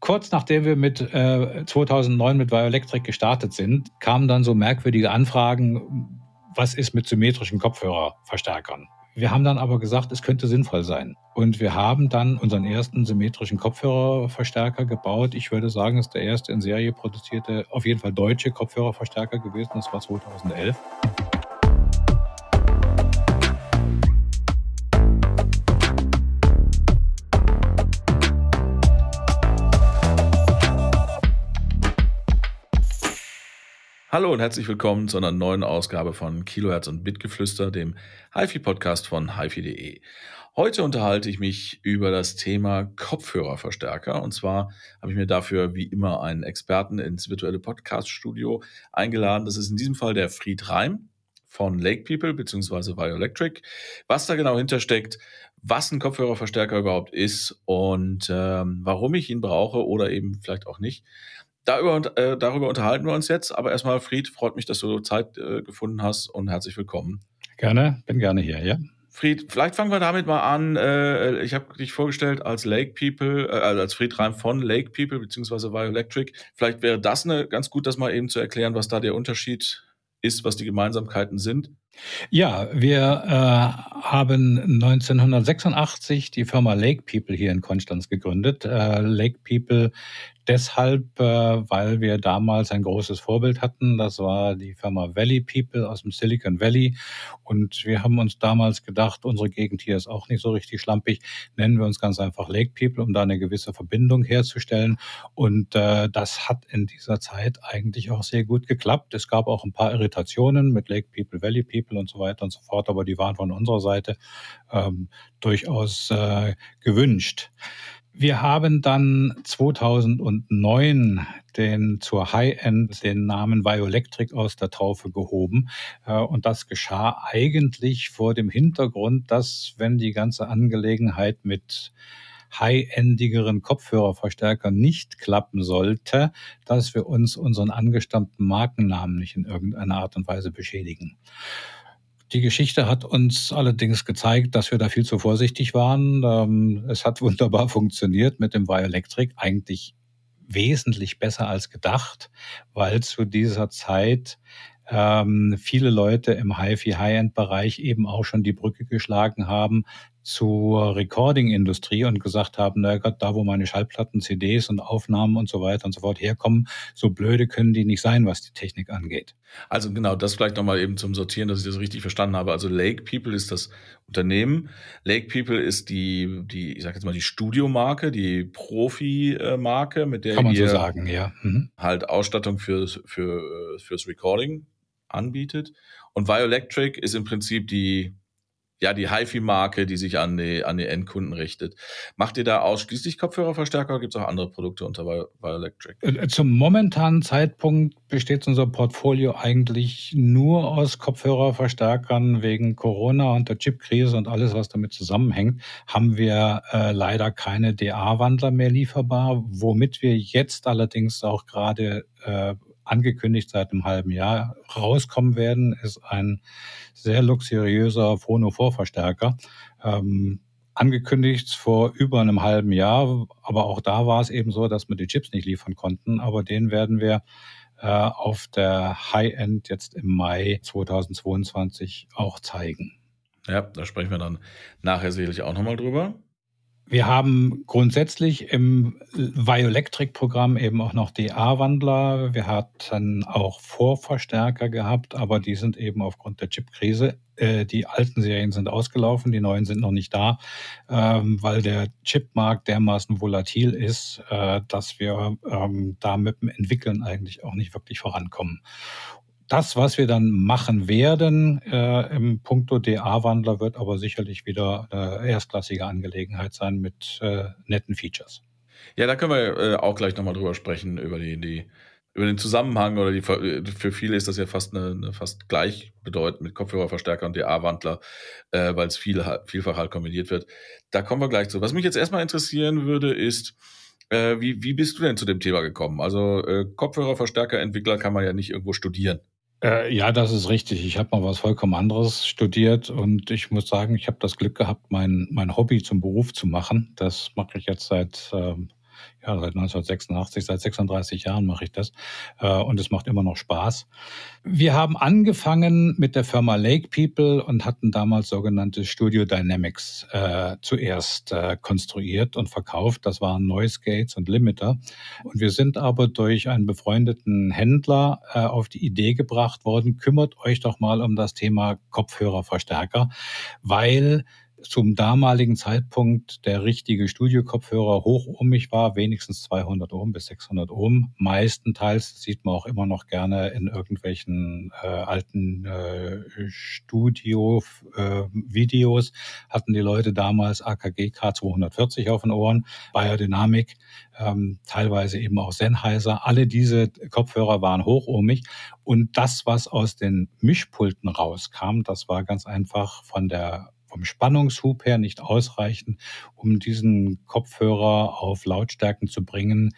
kurz nachdem wir mit äh, 2009 mit Bioelectric gestartet sind, kamen dann so merkwürdige Anfragen, was ist mit symmetrischen Kopfhörerverstärkern? Wir haben dann aber gesagt, es könnte sinnvoll sein. Und wir haben dann unseren ersten symmetrischen Kopfhörerverstärker gebaut. Ich würde sagen, es ist der erste in Serie produzierte, auf jeden Fall deutsche Kopfhörerverstärker gewesen. Das war 2011. Hallo und herzlich willkommen zu einer neuen Ausgabe von Kilohertz und Bitgeflüster, dem HiFi-Podcast von HiFi.de. Heute unterhalte ich mich über das Thema Kopfhörerverstärker. Und zwar habe ich mir dafür wie immer einen Experten ins virtuelle Podcast-Studio eingeladen. Das ist in diesem Fall der Fried Reim von Lake People bzw. Bioelectric. Was da genau hintersteckt, was ein Kopfhörerverstärker überhaupt ist und ähm, warum ich ihn brauche oder eben vielleicht auch nicht. Darüber, äh, darüber unterhalten wir uns jetzt. Aber erstmal, Fried, freut mich, dass du Zeit äh, gefunden hast und herzlich willkommen. Gerne, bin gerne hier, ja. Fried, vielleicht fangen wir damit mal an. Äh, ich habe dich vorgestellt als Lake People, äh, also als Fried Reim von Lake People beziehungsweise Bioelectric. Vielleicht wäre das eine, ganz gut, das mal eben zu erklären, was da der Unterschied ist, was die Gemeinsamkeiten sind. Ja, wir äh, haben 1986 die Firma Lake People hier in Konstanz gegründet. Äh, Lake People deshalb, äh, weil wir damals ein großes Vorbild hatten. Das war die Firma Valley People aus dem Silicon Valley. Und wir haben uns damals gedacht, unsere Gegend hier ist auch nicht so richtig schlampig. Nennen wir uns ganz einfach Lake People, um da eine gewisse Verbindung herzustellen. Und äh, das hat in dieser Zeit eigentlich auch sehr gut geklappt. Es gab auch ein paar Irritationen mit Lake People, Valley People und so weiter und so fort, aber die waren von unserer Seite ähm, durchaus äh, gewünscht. Wir haben dann 2009 den zur High-End den Namen Bioelectric aus der Taufe gehoben. Äh, und das geschah eigentlich vor dem Hintergrund, dass wenn die ganze Angelegenheit mit high-endigeren Kopfhörerverstärkern nicht klappen sollte, dass wir uns unseren angestammten Markennamen nicht in irgendeiner Art und Weise beschädigen. Die Geschichte hat uns allerdings gezeigt, dass wir da viel zu vorsichtig waren. Ähm, es hat wunderbar funktioniert mit dem Bioelectric, eigentlich wesentlich besser als gedacht, weil zu dieser Zeit ähm, viele Leute im HiFi High-End-Bereich eben auch schon die Brücke geschlagen haben zur Recording-Industrie und gesagt haben, na Gott, da wo meine Schallplatten, CDs und Aufnahmen und so weiter und so fort herkommen, so blöde können die nicht sein, was die Technik angeht. Also genau, das vielleicht nochmal eben zum Sortieren, dass ich das richtig verstanden habe. Also Lake People ist das Unternehmen. Lake People ist die, die ich sage jetzt mal die Studiomarke, die Profi-Marke, mit der Kann man ihr so sagen, ja. Mhm. halt Ausstattung für, für, fürs Recording anbietet. Und Bioelectric ist im Prinzip die ja, die HiFi-Marke, die sich an die, an die Endkunden richtet. Macht ihr da ausschließlich Kopfhörerverstärker oder gibt es auch andere Produkte unter Bioelectric? Äh, zum momentanen Zeitpunkt besteht unser Portfolio eigentlich nur aus Kopfhörerverstärkern. Wegen Corona und der Chipkrise und alles, was damit zusammenhängt, haben wir äh, leider keine DA-Wandler mehr lieferbar, womit wir jetzt allerdings auch gerade äh, angekündigt seit einem halben Jahr rauskommen werden, ist ein sehr luxuriöser Phono-Vorverstärker. Ähm, angekündigt vor über einem halben Jahr, aber auch da war es eben so, dass wir die Chips nicht liefern konnten, aber den werden wir äh, auf der High-End jetzt im Mai 2022 auch zeigen. Ja, da sprechen wir dann nachher sicherlich auch nochmal drüber. Wir haben grundsätzlich im Bioelectric-Programm eben auch noch DA-Wandler. Wir hatten auch Vorverstärker gehabt, aber die sind eben aufgrund der Chip-Krise. Äh, die alten Serien sind ausgelaufen, die neuen sind noch nicht da, ähm, weil der Chipmarkt dermaßen volatil ist, äh, dass wir ähm, da mit dem Entwickeln eigentlich auch nicht wirklich vorankommen das, was wir dann machen werden äh, im Punkto DA-Wandler, wird aber sicherlich wieder eine erstklassige Angelegenheit sein mit äh, netten Features. Ja, da können wir äh, auch gleich nochmal drüber sprechen, über die, die, über den Zusammenhang oder die, für viele ist das ja fast eine, eine fast gleichbedeutend mit Kopfhörerverstärker und DA-Wandler, äh, weil es viel, vielfach halt kombiniert wird. Da kommen wir gleich zu. Was mich jetzt erstmal interessieren würde, ist, äh, wie, wie bist du denn zu dem Thema gekommen? Also äh, Kopfhörerverstärker-Entwickler kann man ja nicht irgendwo studieren. Äh, ja, das ist richtig. Ich habe mal was vollkommen anderes studiert und ich muss sagen, ich habe das Glück gehabt, mein, mein Hobby zum Beruf zu machen. Das mache ich jetzt seit ähm, ja, seit 1986, seit 36 Jahren mache ich das äh, und es macht immer noch Spaß. Wir haben angefangen mit der Firma Lake People und hatten damals sogenannte Studio Dynamics äh, zuerst äh, konstruiert und verkauft. Das waren Noise Gates und Limiter. Und wir sind aber durch einen befreundeten Händler äh, auf die Idee gebracht worden, kümmert euch doch mal um das Thema Kopfhörerverstärker, weil zum damaligen Zeitpunkt der richtige Studiokopfhörer hochohmig war, wenigstens 200 Ohm bis 600 Ohm. Meistenteils sieht man auch immer noch gerne in irgendwelchen äh, alten äh, Studio-Videos, äh, hatten die Leute damals AKG K240 auf den Ohren, Biodynamic, ähm, teilweise eben auch Sennheiser. Alle diese Kopfhörer waren hochohmig und das, was aus den Mischpulten rauskam, das war ganz einfach von der vom Spannungshub her nicht ausreichen, um diesen Kopfhörer auf Lautstärken zu bringen,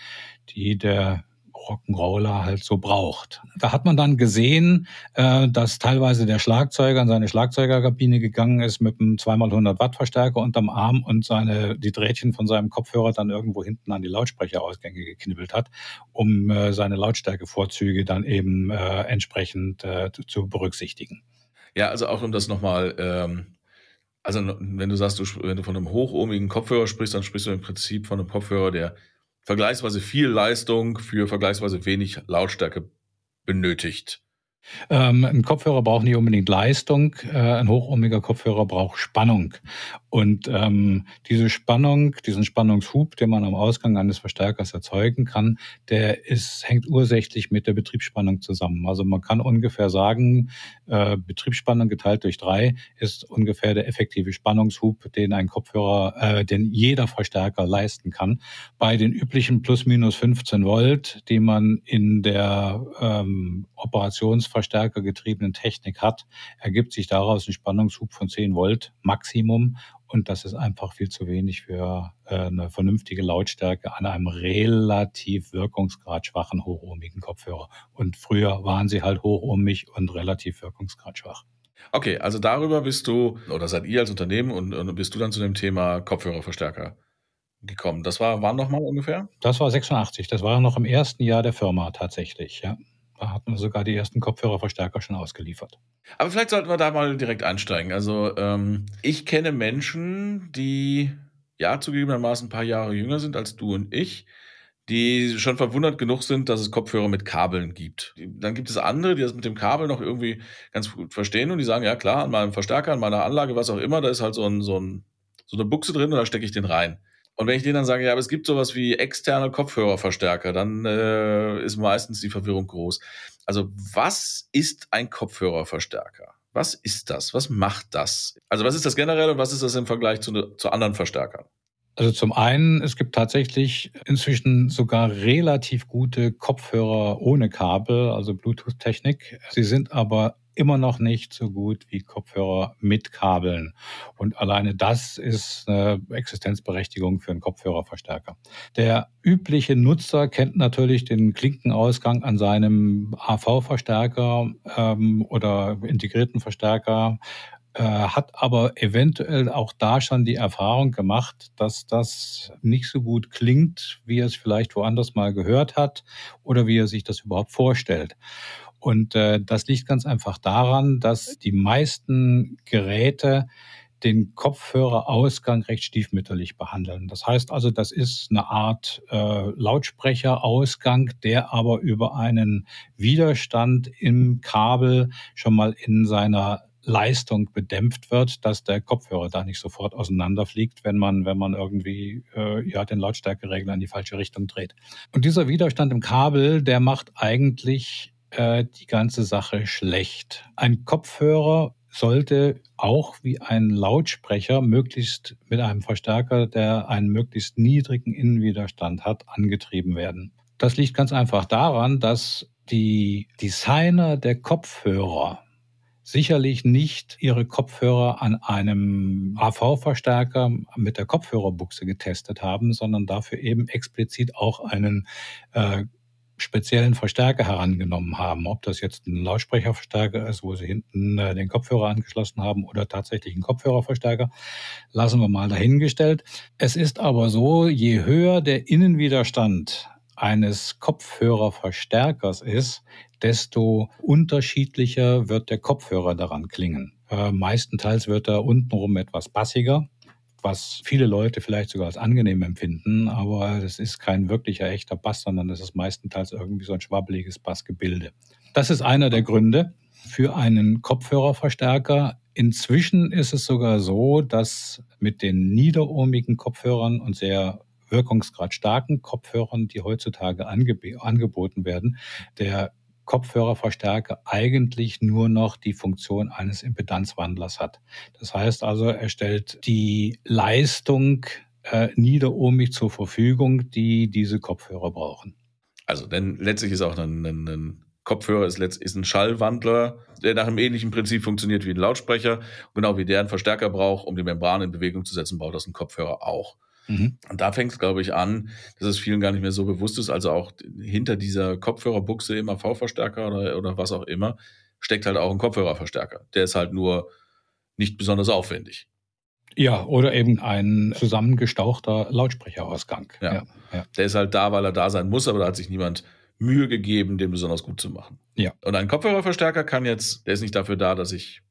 die der Rock'n'Roller halt so braucht. Da hat man dann gesehen, äh, dass teilweise der Schlagzeuger in seine Schlagzeugerkabine gegangen ist mit einem 2x100 Watt Verstärker unterm Arm und seine, die Drähtchen von seinem Kopfhörer dann irgendwo hinten an die Lautsprecherausgänge geknibbelt hat, um äh, seine Lautstärkevorzüge dann eben äh, entsprechend zu berücksichtigen. Ja, also auch um das nochmal ähm also, wenn du sagst, du, wenn du von einem hochohmigen Kopfhörer sprichst, dann sprichst du im Prinzip von einem Kopfhörer, der vergleichsweise viel Leistung für vergleichsweise wenig Lautstärke benötigt. Ähm, ein Kopfhörer braucht nicht unbedingt Leistung, äh, ein hochohmiger Kopfhörer braucht Spannung. Und ähm, diese Spannung, diesen Spannungshub, den man am Ausgang eines Verstärkers erzeugen kann, der ist, hängt ursächlich mit der Betriebsspannung zusammen. Also man kann ungefähr sagen, äh, Betriebsspannung geteilt durch drei ist ungefähr der effektive Spannungshub, den ein Kopfhörer, äh, den jeder Verstärker leisten kann. Bei den üblichen plus minus 15 Volt, die man in der ähm, Operationsverstärker getriebenen Technik hat, ergibt sich daraus ein Spannungshub von 10 Volt Maximum. Und das ist einfach viel zu wenig für äh, eine vernünftige Lautstärke an einem relativ wirkungsgradschwachen, hochohmigen Kopfhörer. Und früher waren sie halt hochohmig und relativ wirkungsgradschwach. Okay, also darüber bist du, oder seid ihr als Unternehmen und, und bist du dann zu dem Thema Kopfhörerverstärker gekommen. Das war wann nochmal ungefähr? Das war 86. Das war noch im ersten Jahr der Firma tatsächlich, ja. Hatten wir sogar die ersten Kopfhörerverstärker schon ausgeliefert. Aber vielleicht sollten wir da mal direkt einsteigen. Also ähm, ich kenne Menschen, die ja zugegebenermaßen ein paar Jahre jünger sind als du und ich, die schon verwundert genug sind, dass es Kopfhörer mit Kabeln gibt. Dann gibt es andere, die das mit dem Kabel noch irgendwie ganz gut verstehen und die sagen, ja klar, an meinem Verstärker, an meiner Anlage, was auch immer, da ist halt so, ein, so, ein, so eine Buchse drin und da stecke ich den rein. Und wenn ich denen dann sage, ja, aber es gibt sowas wie externe Kopfhörerverstärker, dann äh, ist meistens die Verwirrung groß. Also was ist ein Kopfhörerverstärker? Was ist das? Was macht das? Also was ist das generell und was ist das im Vergleich zu, ne, zu anderen Verstärkern? Also zum einen, es gibt tatsächlich inzwischen sogar relativ gute Kopfhörer ohne Kabel, also Bluetooth-Technik. Sie sind aber immer noch nicht so gut wie Kopfhörer mit Kabeln. Und alleine das ist eine Existenzberechtigung für einen Kopfhörerverstärker. Der übliche Nutzer kennt natürlich den Klinkenausgang an seinem AV-Verstärker ähm, oder integrierten Verstärker äh, hat aber eventuell auch da schon die Erfahrung gemacht, dass das nicht so gut klingt, wie er es vielleicht woanders mal gehört hat oder wie er sich das überhaupt vorstellt. Und äh, das liegt ganz einfach daran, dass die meisten Geräte den Kopfhörerausgang recht stiefmütterlich behandeln. Das heißt also, das ist eine Art äh, Lautsprecherausgang, der aber über einen Widerstand im Kabel schon mal in seiner Leistung bedämpft wird, dass der Kopfhörer da nicht sofort auseinanderfliegt, wenn man, wenn man irgendwie äh, ja, den Lautstärkeregler in die falsche Richtung dreht. Und dieser Widerstand im Kabel, der macht eigentlich äh, die ganze Sache schlecht. Ein Kopfhörer sollte auch wie ein Lautsprecher möglichst mit einem Verstärker, der einen möglichst niedrigen Innenwiderstand hat, angetrieben werden. Das liegt ganz einfach daran, dass die Designer der Kopfhörer sicherlich nicht ihre Kopfhörer an einem AV-Verstärker mit der Kopfhörerbuchse getestet haben, sondern dafür eben explizit auch einen äh, speziellen Verstärker herangenommen haben. Ob das jetzt ein Lautsprecherverstärker ist, wo sie hinten äh, den Kopfhörer angeschlossen haben oder tatsächlich ein Kopfhörerverstärker, lassen wir mal dahingestellt. Es ist aber so, je höher der Innenwiderstand eines Kopfhörerverstärkers ist, desto unterschiedlicher wird der Kopfhörer daran klingen. Äh, meistenteils wird er untenrum etwas bassiger, was viele Leute vielleicht sogar als angenehm empfinden, aber es ist kein wirklicher echter Bass, sondern es ist meistenteils irgendwie so ein schwabbeliges Bassgebilde. Das ist einer der Gründe für einen Kopfhörerverstärker. Inzwischen ist es sogar so, dass mit den niederohmigen Kopfhörern und sehr wirkungsgrad starken Kopfhörern, die heutzutage angeboten werden, der Kopfhörerverstärker eigentlich nur noch die Funktion eines Impedanzwandlers hat. Das heißt also, er stellt die Leistung äh, niederohmig zur Verfügung, die diese Kopfhörer brauchen. Also, denn letztlich ist auch ein, ein, ein Kopfhörer ist, ist ein Schallwandler, der nach einem ähnlichen Prinzip funktioniert wie ein Lautsprecher. Genau wie der einen Verstärker braucht, um die Membran in Bewegung zu setzen, braucht das ein Kopfhörer auch. Mhm. Und da fängt es, glaube ich, an, dass es vielen gar nicht mehr so bewusst ist. Also auch hinter dieser Kopfhörerbuchse im AV-Verstärker oder, oder was auch immer, steckt halt auch ein Kopfhörerverstärker. Der ist halt nur nicht besonders aufwendig. Ja, oder eben ein zusammengestauchter Lautsprecherausgang. Ja. ja, ja. Der ist halt da, weil er da sein muss, aber da hat sich niemand Mühe gegeben, den besonders gut zu machen. Ja. Und ein Kopfhörerverstärker kann jetzt, der ist nicht dafür da, dass ich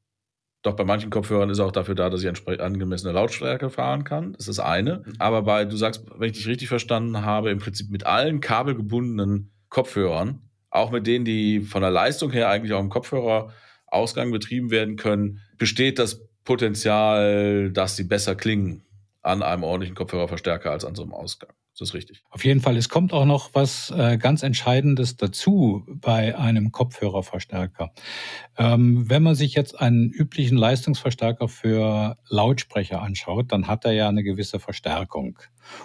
doch bei manchen Kopfhörern ist er auch dafür da, dass ich angemessene Lautstärke fahren kann. Das ist das eine. Mhm. Aber bei, du sagst, wenn ich dich richtig verstanden habe, im Prinzip mit allen kabelgebundenen Kopfhörern, auch mit denen, die von der Leistung her eigentlich auch im Kopfhörerausgang betrieben werden können, besteht das Potenzial, dass sie besser klingen an einem ordentlichen Kopfhörerverstärker als an so einem Ausgang. Ist das richtig? Auf jeden Fall. Es kommt auch noch was äh, ganz Entscheidendes dazu bei einem Kopfhörerverstärker. Ähm, wenn man sich jetzt einen üblichen Leistungsverstärker für Lautsprecher anschaut, dann hat er ja eine gewisse Verstärkung.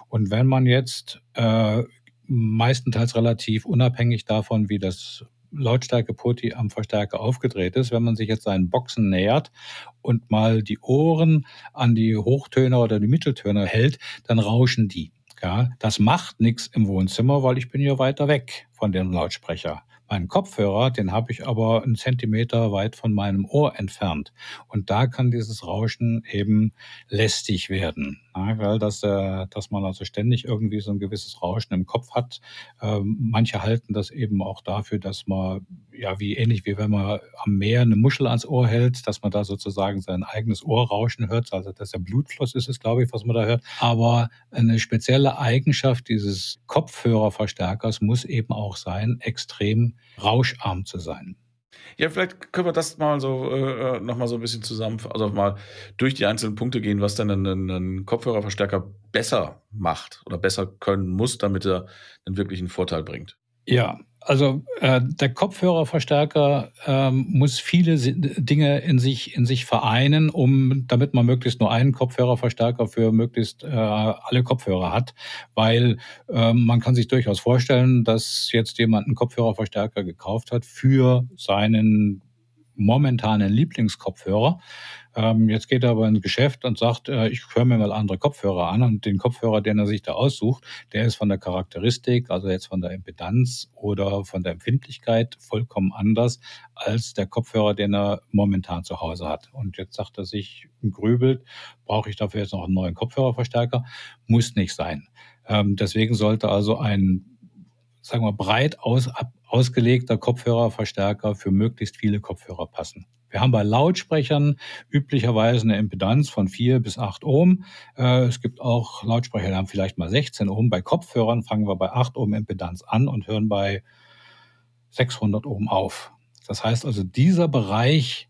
Und wenn man jetzt äh, meistenteils relativ unabhängig davon, wie das Lautstärke-Poti am Verstärker aufgedreht ist. Wenn man sich jetzt seinen Boxen nähert und mal die Ohren an die Hochtöner oder die Mitteltöner hält, dann rauschen die. Ja, das macht nichts im Wohnzimmer, weil ich bin ja weiter weg von dem Lautsprecher. Meinen Kopfhörer, den habe ich aber einen Zentimeter weit von meinem Ohr entfernt. Und da kann dieses Rauschen eben lästig werden. Weil das, äh, dass man also ständig irgendwie so ein gewisses Rauschen im Kopf hat. Ähm, manche halten das eben auch dafür, dass man, ja, wie ähnlich wie wenn man am Meer eine Muschel ans Ohr hält, dass man da sozusagen sein eigenes Ohrrauschen hört. Also dass der Blutfluss ist es, glaube ich, was man da hört. Aber eine spezielle Eigenschaft dieses Kopfhörerverstärkers muss eben auch sein, extrem rauscharm zu sein. Ja, vielleicht können wir das mal so äh, nochmal so ein bisschen zusammen, also mal durch die einzelnen Punkte gehen, was denn ein, ein Kopfhörerverstärker besser macht oder besser können muss, damit er einen wirklichen Vorteil bringt. Ja, also äh, der Kopfhörerverstärker ähm, muss viele Dinge in sich in sich vereinen, um damit man möglichst nur einen Kopfhörerverstärker für möglichst äh, alle Kopfhörer hat, weil äh, man kann sich durchaus vorstellen, dass jetzt jemand einen Kopfhörerverstärker gekauft hat für seinen momentanen Lieblingskopfhörer ähm, jetzt geht er aber ins Geschäft und sagt, äh, ich höre mir mal andere Kopfhörer an und den Kopfhörer, den er sich da aussucht, der ist von der Charakteristik, also jetzt von der Impedanz oder von der Empfindlichkeit vollkommen anders als der Kopfhörer, den er momentan zu Hause hat. Und jetzt sagt er sich, grübelt, brauche ich dafür jetzt noch einen neuen Kopfhörerverstärker? Muss nicht sein. Ähm, deswegen sollte also ein sagen wir, breit aus, ausgelegter Kopfhörerverstärker für möglichst viele Kopfhörer passen. Wir haben bei Lautsprechern üblicherweise eine Impedanz von 4 bis 8 Ohm. Äh, es gibt auch Lautsprecher, die haben vielleicht mal 16 Ohm. Bei Kopfhörern fangen wir bei 8 Ohm Impedanz an und hören bei 600 Ohm auf. Das heißt also, dieser Bereich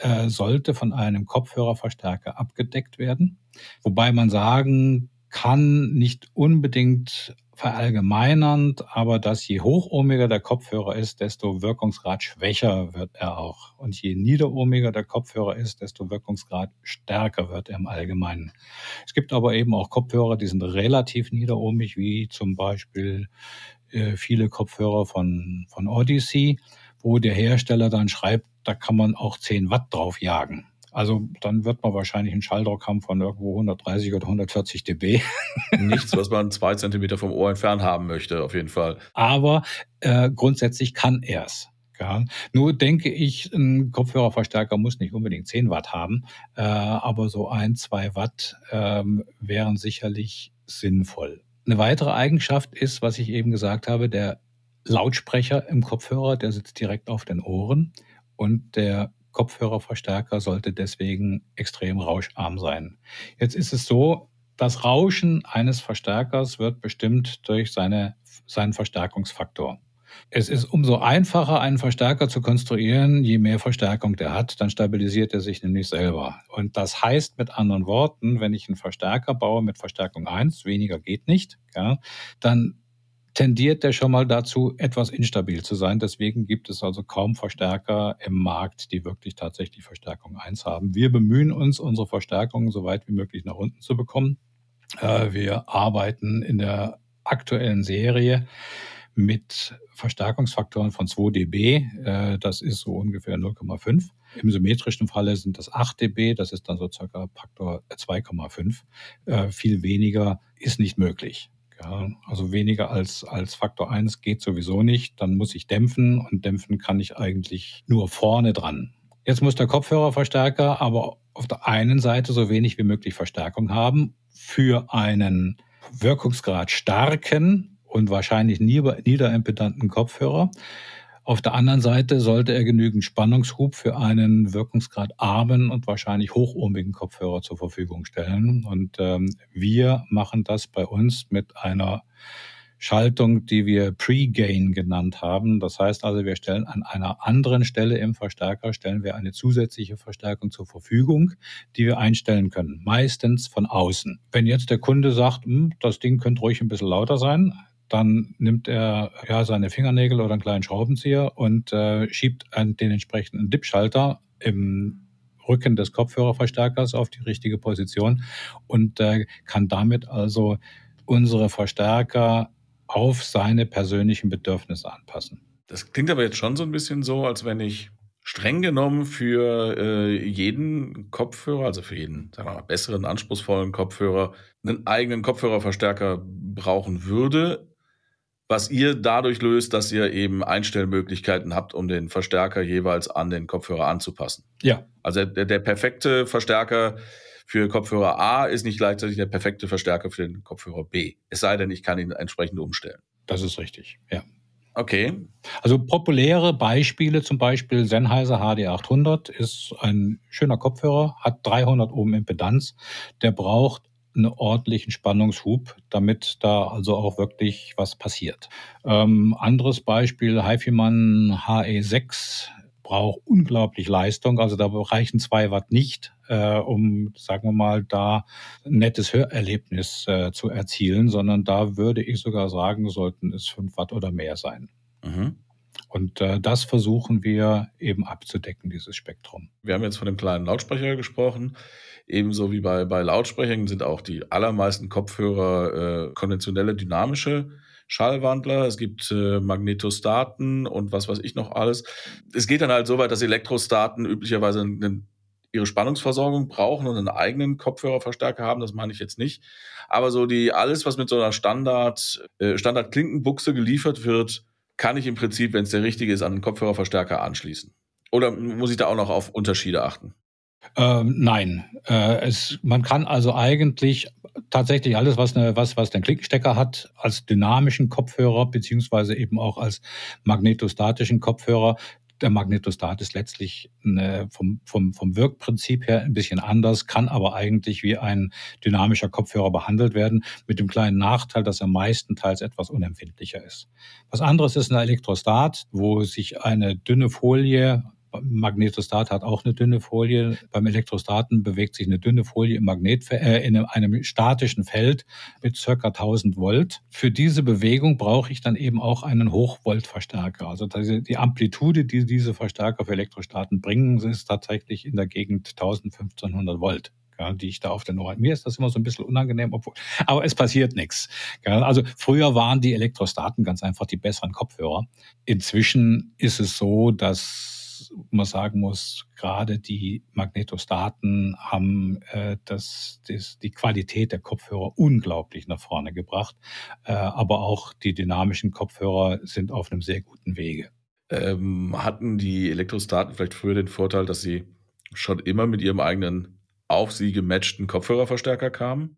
äh, sollte von einem Kopfhörerverstärker abgedeckt werden. Wobei man sagen kann, nicht unbedingt verallgemeinernd, aber dass je hochohmiger der Kopfhörer ist, desto Wirkungsgrad schwächer wird er auch. Und je niederohmiger der Kopfhörer ist, desto Wirkungsgrad stärker wird er im Allgemeinen. Es gibt aber eben auch Kopfhörer, die sind relativ niederohmig, wie zum Beispiel äh, viele Kopfhörer von, von Odyssey, wo der Hersteller dann schreibt, da kann man auch 10 Watt drauf jagen. Also dann wird man wahrscheinlich einen Schalldruck haben von irgendwo 130 oder 140 dB. Nichts, was man zwei Zentimeter vom Ohr entfernt haben möchte, auf jeden Fall. Aber äh, grundsätzlich kann er es. Ja. Nur denke ich, ein Kopfhörerverstärker muss nicht unbedingt 10 Watt haben, äh, aber so ein, zwei Watt ähm, wären sicherlich sinnvoll. Eine weitere Eigenschaft ist, was ich eben gesagt habe, der Lautsprecher im Kopfhörer, der sitzt direkt auf den Ohren und der Kopfhörerverstärker sollte deswegen extrem rauscharm sein. Jetzt ist es so, das Rauschen eines Verstärkers wird bestimmt durch seine, seinen Verstärkungsfaktor. Es ist umso einfacher, einen Verstärker zu konstruieren, je mehr Verstärkung der hat, dann stabilisiert er sich nämlich selber. Und das heißt mit anderen Worten, wenn ich einen Verstärker baue mit Verstärkung 1, weniger geht nicht, ja, dann tendiert der schon mal dazu, etwas instabil zu sein. Deswegen gibt es also kaum Verstärker im Markt, die wirklich tatsächlich Verstärkung 1 haben. Wir bemühen uns, unsere Verstärkung so weit wie möglich nach unten zu bekommen. Äh, wir arbeiten in der aktuellen Serie mit Verstärkungsfaktoren von 2 dB. Äh, das ist so ungefähr 0,5. Im symmetrischen Falle sind das 8 dB. Das ist dann so circa Faktor 2,5. Äh, viel weniger ist nicht möglich. Ja, also weniger als, als Faktor 1 geht sowieso nicht. Dann muss ich dämpfen und dämpfen kann ich eigentlich nur vorne dran. Jetzt muss der Kopfhörerverstärker aber auf der einen Seite so wenig wie möglich Verstärkung haben für einen Wirkungsgrad starken und wahrscheinlich niederimpedanten Kopfhörer. Auf der anderen Seite sollte er genügend Spannungshub für einen Wirkungsgrad armen und wahrscheinlich hochohmigen Kopfhörer zur Verfügung stellen. Und ähm, wir machen das bei uns mit einer Schaltung, die wir Pre-Gain genannt haben. Das heißt also, wir stellen an einer anderen Stelle im Verstärker, stellen wir eine zusätzliche Verstärkung zur Verfügung, die wir einstellen können, meistens von außen. Wenn jetzt der Kunde sagt, hm, das Ding könnte ruhig ein bisschen lauter sein, dann nimmt er ja seine Fingernägel oder einen kleinen Schraubenzieher und äh, schiebt einen, den entsprechenden Dip-Schalter im Rücken des Kopfhörerverstärkers auf die richtige Position und äh, kann damit also unsere Verstärker auf seine persönlichen Bedürfnisse anpassen. Das klingt aber jetzt schon so ein bisschen so, als wenn ich streng genommen für äh, jeden Kopfhörer, also für jeden, sagen wir mal, besseren, anspruchsvollen Kopfhörer, einen eigenen Kopfhörerverstärker brauchen würde was ihr dadurch löst, dass ihr eben Einstellmöglichkeiten habt, um den Verstärker jeweils an den Kopfhörer anzupassen. Ja. Also der, der perfekte Verstärker für Kopfhörer A ist nicht gleichzeitig der perfekte Verstärker für den Kopfhörer B. Es sei denn, ich kann ihn entsprechend umstellen. Das ist richtig, ja. Okay. Also populäre Beispiele, zum Beispiel Sennheiser HD800 ist ein schöner Kopfhörer, hat 300 Ohm Impedanz. Der braucht einen ordentlichen Spannungshub, damit da also auch wirklich was passiert. Ähm, anderes Beispiel, HiFi-Man HE6 braucht unglaublich Leistung, also da reichen zwei Watt nicht, äh, um, sagen wir mal, da ein nettes Hörerlebnis äh, zu erzielen, sondern da würde ich sogar sagen, sollten es fünf Watt oder mehr sein. Mhm. Und äh, das versuchen wir eben abzudecken, dieses Spektrum. Wir haben jetzt von dem kleinen Lautsprecher gesprochen. Ebenso wie bei, bei Lautsprechern sind auch die allermeisten Kopfhörer äh, konventionelle dynamische Schallwandler, es gibt äh, Magnetostaten und was weiß ich noch alles. Es geht dann halt so weit, dass Elektrostaten üblicherweise einen, ihre Spannungsversorgung brauchen und einen eigenen Kopfhörerverstärker haben, das meine ich jetzt nicht. Aber so die, alles, was mit so einer Standard, äh, Standard-Klinkenbuchse geliefert wird, kann ich im Prinzip, wenn es der richtige ist, an den Kopfhörerverstärker anschließen. Oder muss ich da auch noch auf Unterschiede achten? Ähm, nein, äh, es, man kann also eigentlich tatsächlich alles, was, eine, was, was den Klinkenstecker hat, als dynamischen Kopfhörer beziehungsweise eben auch als magnetostatischen Kopfhörer. Der Magnetostat ist letztlich eine, vom, vom, vom Wirkprinzip her ein bisschen anders, kann aber eigentlich wie ein dynamischer Kopfhörer behandelt werden, mit dem kleinen Nachteil, dass er meistenteils etwas unempfindlicher ist. Was anderes ist ein Elektrostat, wo sich eine dünne Folie Magnetostat hat auch eine dünne Folie. Beim Elektrostaten bewegt sich eine dünne Folie im Magnet, äh, in einem statischen Feld mit circa 1000 Volt. Für diese Bewegung brauche ich dann eben auch einen Hochvoltverstärker. Also die Amplitude, die diese Verstärker für Elektrostaten bringen, ist tatsächlich in der Gegend 1500 Volt ja, die ich da auf den Ohren. Mir ist das immer so ein bisschen unangenehm, obwohl, aber es passiert nichts. Ja, also früher waren die Elektrostaten ganz einfach die besseren Kopfhörer. Inzwischen ist es so, dass dass man sagen muss, gerade die Magnetostaten haben äh, das, das, die Qualität der Kopfhörer unglaublich nach vorne gebracht. Äh, aber auch die dynamischen Kopfhörer sind auf einem sehr guten Wege. Ähm, hatten die Elektrostaten vielleicht früher den Vorteil, dass sie schon immer mit ihrem eigenen auf sie gematchten Kopfhörerverstärker kamen?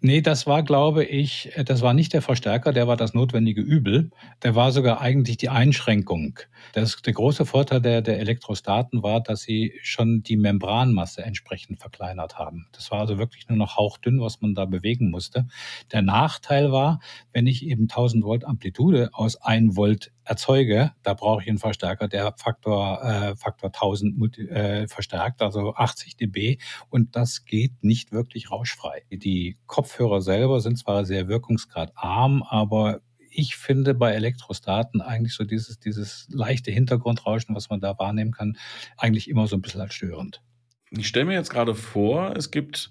Nee, das war, glaube ich, äh, das war nicht der Verstärker, der war das notwendige Übel. Der war sogar eigentlich die Einschränkung. Das, der große Vorteil der, der Elektrostaten war, dass sie schon die Membranmasse entsprechend verkleinert haben. Das war also wirklich nur noch hauchdünn, was man da bewegen musste. Der Nachteil war, wenn ich eben 1000 Volt Amplitude aus 1 Volt erzeuge, da brauche ich einen Verstärker, der Faktor, äh, Faktor 1000 äh, verstärkt, also 80 dB. Und das geht nicht wirklich rauschfrei. Die Kopfhörer selber sind zwar sehr wirkungsgradarm, aber ich finde bei Elektrostaten eigentlich so dieses, dieses leichte Hintergrundrauschen, was man da wahrnehmen kann, eigentlich immer so ein bisschen als störend. Ich stelle mir jetzt gerade vor, es gibt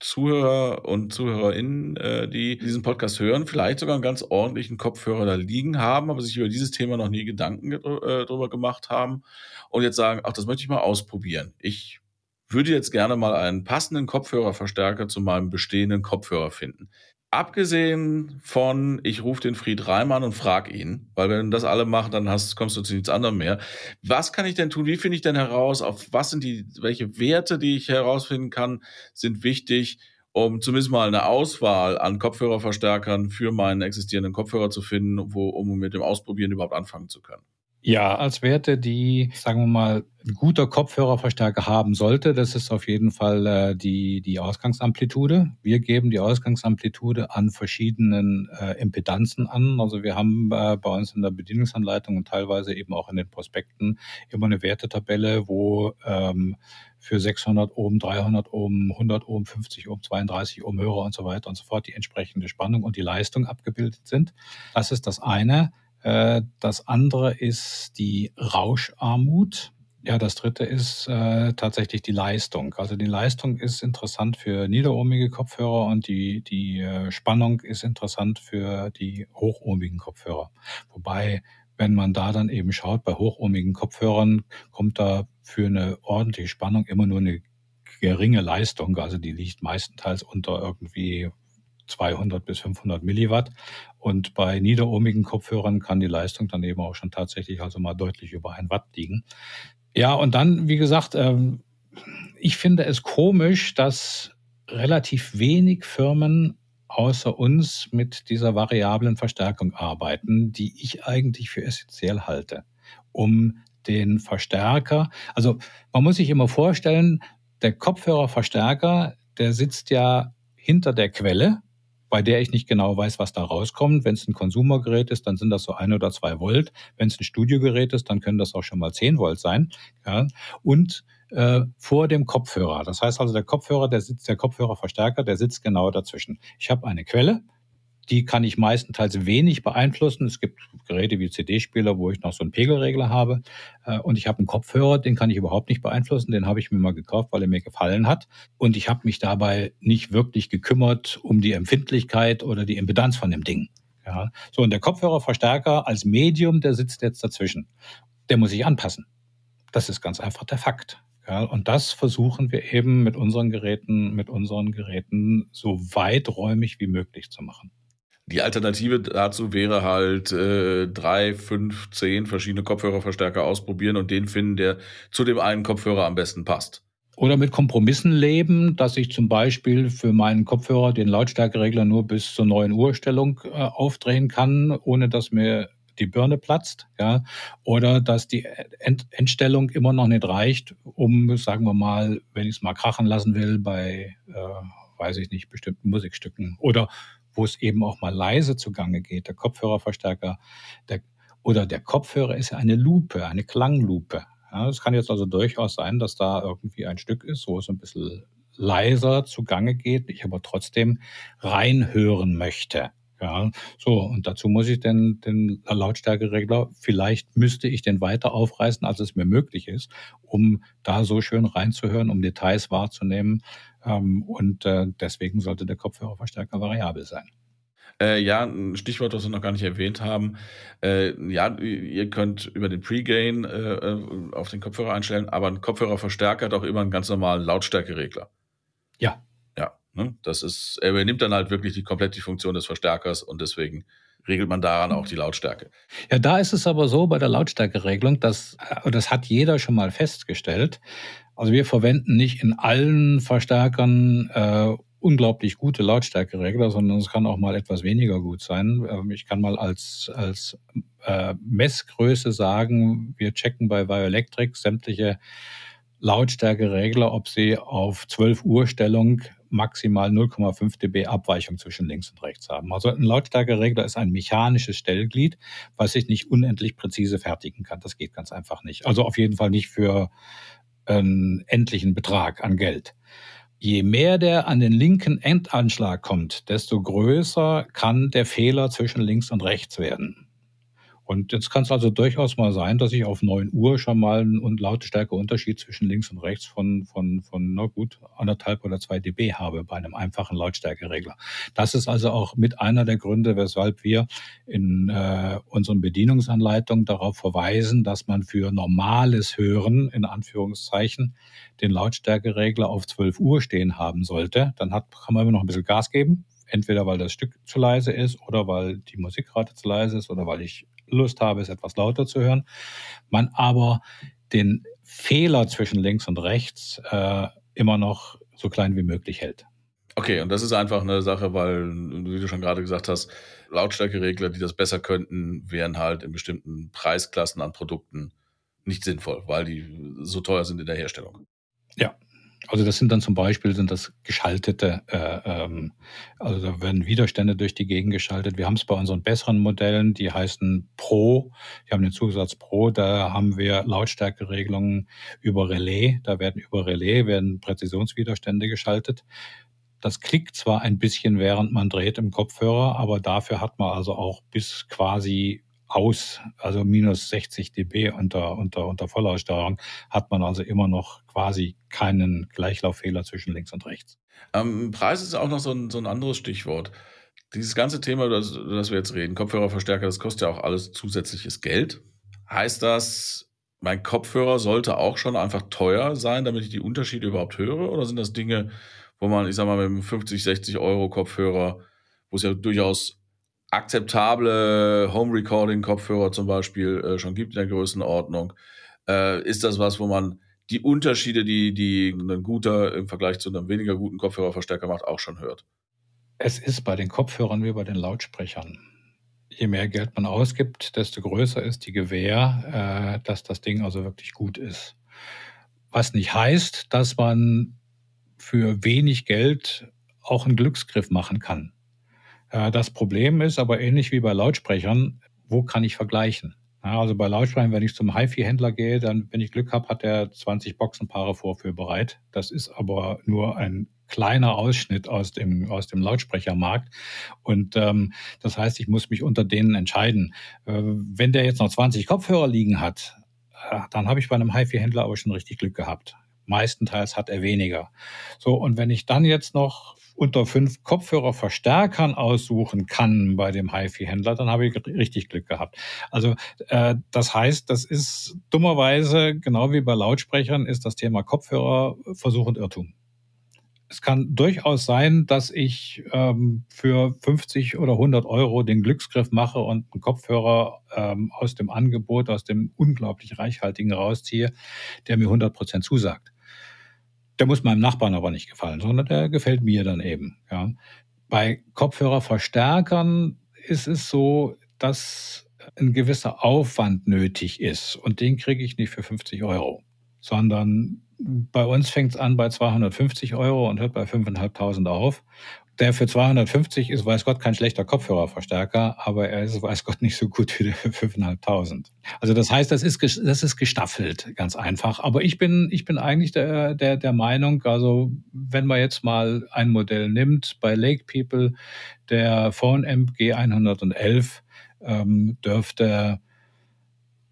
Zuhörer und ZuhörerInnen, äh, die diesen Podcast hören, vielleicht sogar einen ganz ordentlichen Kopfhörer da liegen haben, aber sich über dieses Thema noch nie Gedanken äh, drüber gemacht haben und jetzt sagen, ach, das möchte ich mal ausprobieren. Ich würde jetzt gerne mal einen passenden Kopfhörerverstärker zu meinem bestehenden Kopfhörer finden. Abgesehen von, ich rufe den Fried Reimann und frage ihn, weil wenn das alle machen, dann hast, kommst du zu nichts anderem mehr. Was kann ich denn tun? Wie finde ich denn heraus? Auf was sind die, welche Werte, die ich herausfinden kann, sind wichtig, um zumindest mal eine Auswahl an Kopfhörerverstärkern für meinen existierenden Kopfhörer zu finden, wo, um mit dem Ausprobieren überhaupt anfangen zu können? Ja, als Werte, die, sagen wir mal, ein guter Kopfhörerverstärker haben sollte, das ist auf jeden Fall äh, die, die Ausgangsamplitude. Wir geben die Ausgangsamplitude an verschiedenen äh, Impedanzen an. Also wir haben äh, bei uns in der Bedienungsanleitung und teilweise eben auch in den Prospekten immer eine Wertetabelle, wo ähm, für 600 Ohm, 300 Ohm, 100 Ohm, 50 Ohm, 32 Ohm Hörer und so weiter und so fort die entsprechende Spannung und die Leistung abgebildet sind. Das ist das eine. Äh, das andere ist die Rauscharmut. Ja, das dritte ist äh, tatsächlich die Leistung. Also die Leistung ist interessant für niederohmige Kopfhörer und die, die äh, Spannung ist interessant für die hochohmigen Kopfhörer. Wobei, wenn man da dann eben schaut, bei hochohmigen Kopfhörern kommt da für eine ordentliche Spannung immer nur eine geringe Leistung. Also die liegt meistenteils unter irgendwie 200 bis 500 Milliwatt. Und bei niederohmigen Kopfhörern kann die Leistung dann eben auch schon tatsächlich also mal deutlich über ein Watt liegen. Ja, und dann, wie gesagt, ähm, ich finde es komisch, dass relativ wenig Firmen außer uns mit dieser variablen Verstärkung arbeiten, die ich eigentlich für essentiell halte, um den Verstärker, also man muss sich immer vorstellen, der Kopfhörerverstärker, der sitzt ja hinter der Quelle bei der ich nicht genau weiß, was da rauskommt. Wenn es ein Konsumergerät ist, dann sind das so ein oder zwei Volt. Wenn es ein Studiogerät ist, dann können das auch schon mal zehn Volt sein. Ja. Und äh, vor dem Kopfhörer. Das heißt also, der Kopfhörer, der sitzt, der Kopfhörerverstärker, der sitzt genau dazwischen. Ich habe eine Quelle, die kann ich meistenteils wenig beeinflussen. Es gibt Geräte wie CD-Spieler, wo ich noch so einen Pegelregler habe. Äh, und ich habe einen Kopfhörer, den kann ich überhaupt nicht beeinflussen. Den habe ich mir mal gekauft, weil er mir gefallen hat. Und ich habe mich dabei nicht wirklich gekümmert um die Empfindlichkeit oder die Impedanz von dem Ding. Ja. So, und der Kopfhörerverstärker als Medium, der sitzt jetzt dazwischen. Der muss sich anpassen. Das ist ganz einfach der Fakt. Ja, und das versuchen wir eben mit unseren Geräten, mit unseren Geräten so weiträumig wie möglich zu machen. Die Alternative dazu wäre halt äh, drei, fünf, zehn verschiedene Kopfhörerverstärker ausprobieren und den finden, der zu dem einen Kopfhörer am besten passt. Oder mit Kompromissen leben, dass ich zum Beispiel für meinen Kopfhörer den Lautstärkeregler nur bis zur neuen Uhrstellung äh, aufdrehen kann, ohne dass mir die Birne platzt, ja, oder dass die End Endstellung immer noch nicht reicht, um, sagen wir mal, wenn ich es mal krachen lassen will, bei, äh, weiß ich nicht, bestimmten Musikstücken oder wo es eben auch mal leise zugange geht. Der Kopfhörerverstärker der, oder der Kopfhörer ist ja eine Lupe, eine Klanglupe. Es kann jetzt also durchaus sein, dass da irgendwie ein Stück ist, wo es ein bisschen leiser zugange geht, ich aber trotzdem reinhören möchte. Ja, so, und dazu muss ich den, den Lautstärkeregler, vielleicht müsste ich den weiter aufreißen, als es mir möglich ist, um da so schön reinzuhören, um Details wahrzunehmen. Ähm, und äh, deswegen sollte der Kopfhörerverstärker variabel sein. Äh, ja, ein Stichwort, was wir noch gar nicht erwähnt haben. Äh, ja, ihr könnt über den Pre-Gain äh, äh, auf den Kopfhörer einstellen, aber ein Kopfhörerverstärker hat auch immer einen ganz normalen Lautstärkeregler. Ja. Ne? das ist, er übernimmt dann halt wirklich die komplett die Funktion des Verstärkers und deswegen regelt man daran auch die Lautstärke. Ja, da ist es aber so bei der Lautstärkeregelung, dass, äh, das hat jeder schon mal festgestellt. Also wir verwenden nicht in allen Verstärkern äh, unglaublich gute Lautstärkeregler, sondern es kann auch mal etwas weniger gut sein. Ähm, ich kann mal als, als äh, Messgröße sagen, wir checken bei Bioelectric sämtliche Lautstärkeregler, ob sie auf 12 Uhr Stellung maximal 0,5 dB Abweichung zwischen links und rechts haben. Also ein Lautstärkeregler ist ein mechanisches Stellglied, was ich nicht unendlich präzise fertigen kann. Das geht ganz einfach nicht. Also auf jeden Fall nicht für einen endlichen Betrag an Geld. Je mehr der an den linken Endanschlag kommt, desto größer kann der Fehler zwischen links und rechts werden. Und jetzt kann es also durchaus mal sein, dass ich auf 9 Uhr schon mal einen Lautstärkeunterschied zwischen links und rechts von, von, von, na gut, anderthalb oder zwei dB habe bei einem einfachen Lautstärkeregler. Das ist also auch mit einer der Gründe, weshalb wir in äh, unseren Bedienungsanleitungen darauf verweisen, dass man für normales Hören, in Anführungszeichen, den Lautstärkeregler auf 12 Uhr stehen haben sollte. Dann hat, kann man immer noch ein bisschen Gas geben, entweder weil das Stück zu leise ist oder weil die Musikrate zu leise ist oder weil ich Lust habe, es etwas lauter zu hören. Man aber den Fehler zwischen links und rechts äh, immer noch so klein wie möglich hält. Okay, und das ist einfach eine Sache, weil, wie du schon gerade gesagt hast, Lautstärkeregler, die das besser könnten, wären halt in bestimmten Preisklassen an Produkten nicht sinnvoll, weil die so teuer sind in der Herstellung. Ja, also das sind dann zum Beispiel sind das geschaltete, äh, ähm, also da werden Widerstände durch die Gegend geschaltet. Wir haben es bei unseren besseren Modellen, die heißen Pro, die haben den Zusatz Pro, da haben wir Lautstärkeregelungen über Relais, da werden über Relais werden Präzisionswiderstände geschaltet. Das klickt zwar ein bisschen, während man dreht im Kopfhörer, aber dafür hat man also auch bis quasi aus, also minus 60 dB unter, unter, unter Vollaussteuerung, hat man also immer noch quasi keinen Gleichlauffehler zwischen links und rechts. Ähm, Preis ist auch noch so ein, so ein anderes Stichwort. Dieses ganze Thema, das, das wir jetzt reden, Kopfhörerverstärker, das kostet ja auch alles zusätzliches Geld. Heißt das, mein Kopfhörer sollte auch schon einfach teuer sein, damit ich die Unterschiede überhaupt höre? Oder sind das Dinge, wo man, ich sag mal, mit einem 50, 60 Euro Kopfhörer, wo es ja durchaus akzeptable Home Recording Kopfhörer zum Beispiel äh, schon gibt in der Größenordnung, äh, ist das was, wo man die Unterschiede, die, die ein guter im Vergleich zu einem weniger guten Kopfhörerverstärker macht, auch schon hört. Es ist bei den Kopfhörern wie bei den Lautsprechern. Je mehr Geld man ausgibt, desto größer ist die Gewähr, äh, dass das Ding also wirklich gut ist. Was nicht heißt, dass man für wenig Geld auch einen Glücksgriff machen kann. Äh, das Problem ist aber ähnlich wie bei Lautsprechern, wo kann ich vergleichen? also bei Lautsprechern, wenn ich zum HiFi-Händler gehe, dann, wenn ich Glück habe, hat er 20 Boxenpaare vorführbereit. Das ist aber nur ein kleiner Ausschnitt aus dem, aus dem Lautsprechermarkt. Und ähm, das heißt, ich muss mich unter denen entscheiden. Äh, wenn der jetzt noch 20 Kopfhörer liegen hat, äh, dann habe ich bei einem HiFi-Händler aber schon richtig Glück gehabt. Meistenteils hat er weniger. So, und wenn ich dann jetzt noch unter fünf Kopfhörerverstärkern aussuchen kann bei dem HiFi-Händler, dann habe ich richtig Glück gehabt. Also äh, das heißt, das ist dummerweise, genau wie bei Lautsprechern, ist das Thema Kopfhörer Versuch und Irrtum. Es kann durchaus sein, dass ich ähm, für 50 oder 100 Euro den Glücksgriff mache und einen Kopfhörer ähm, aus dem Angebot, aus dem unglaublich reichhaltigen rausziehe, der mir 100 Prozent zusagt. Der muss meinem Nachbarn aber nicht gefallen, sondern der gefällt mir dann eben. Ja. Bei Kopfhörerverstärkern ist es so, dass ein gewisser Aufwand nötig ist und den kriege ich nicht für 50 Euro, sondern bei uns fängt es an bei 250 Euro und hört bei 5.500 auf der für 250 ist, weiß Gott, kein schlechter Kopfhörerverstärker, aber er ist, weiß Gott, nicht so gut wie der für 5.500. Also das heißt, das ist, das ist gestaffelt, ganz einfach. Aber ich bin, ich bin eigentlich der, der, der Meinung, also wenn man jetzt mal ein Modell nimmt, bei Lake People, der Phone Amp G111 ähm, dürfte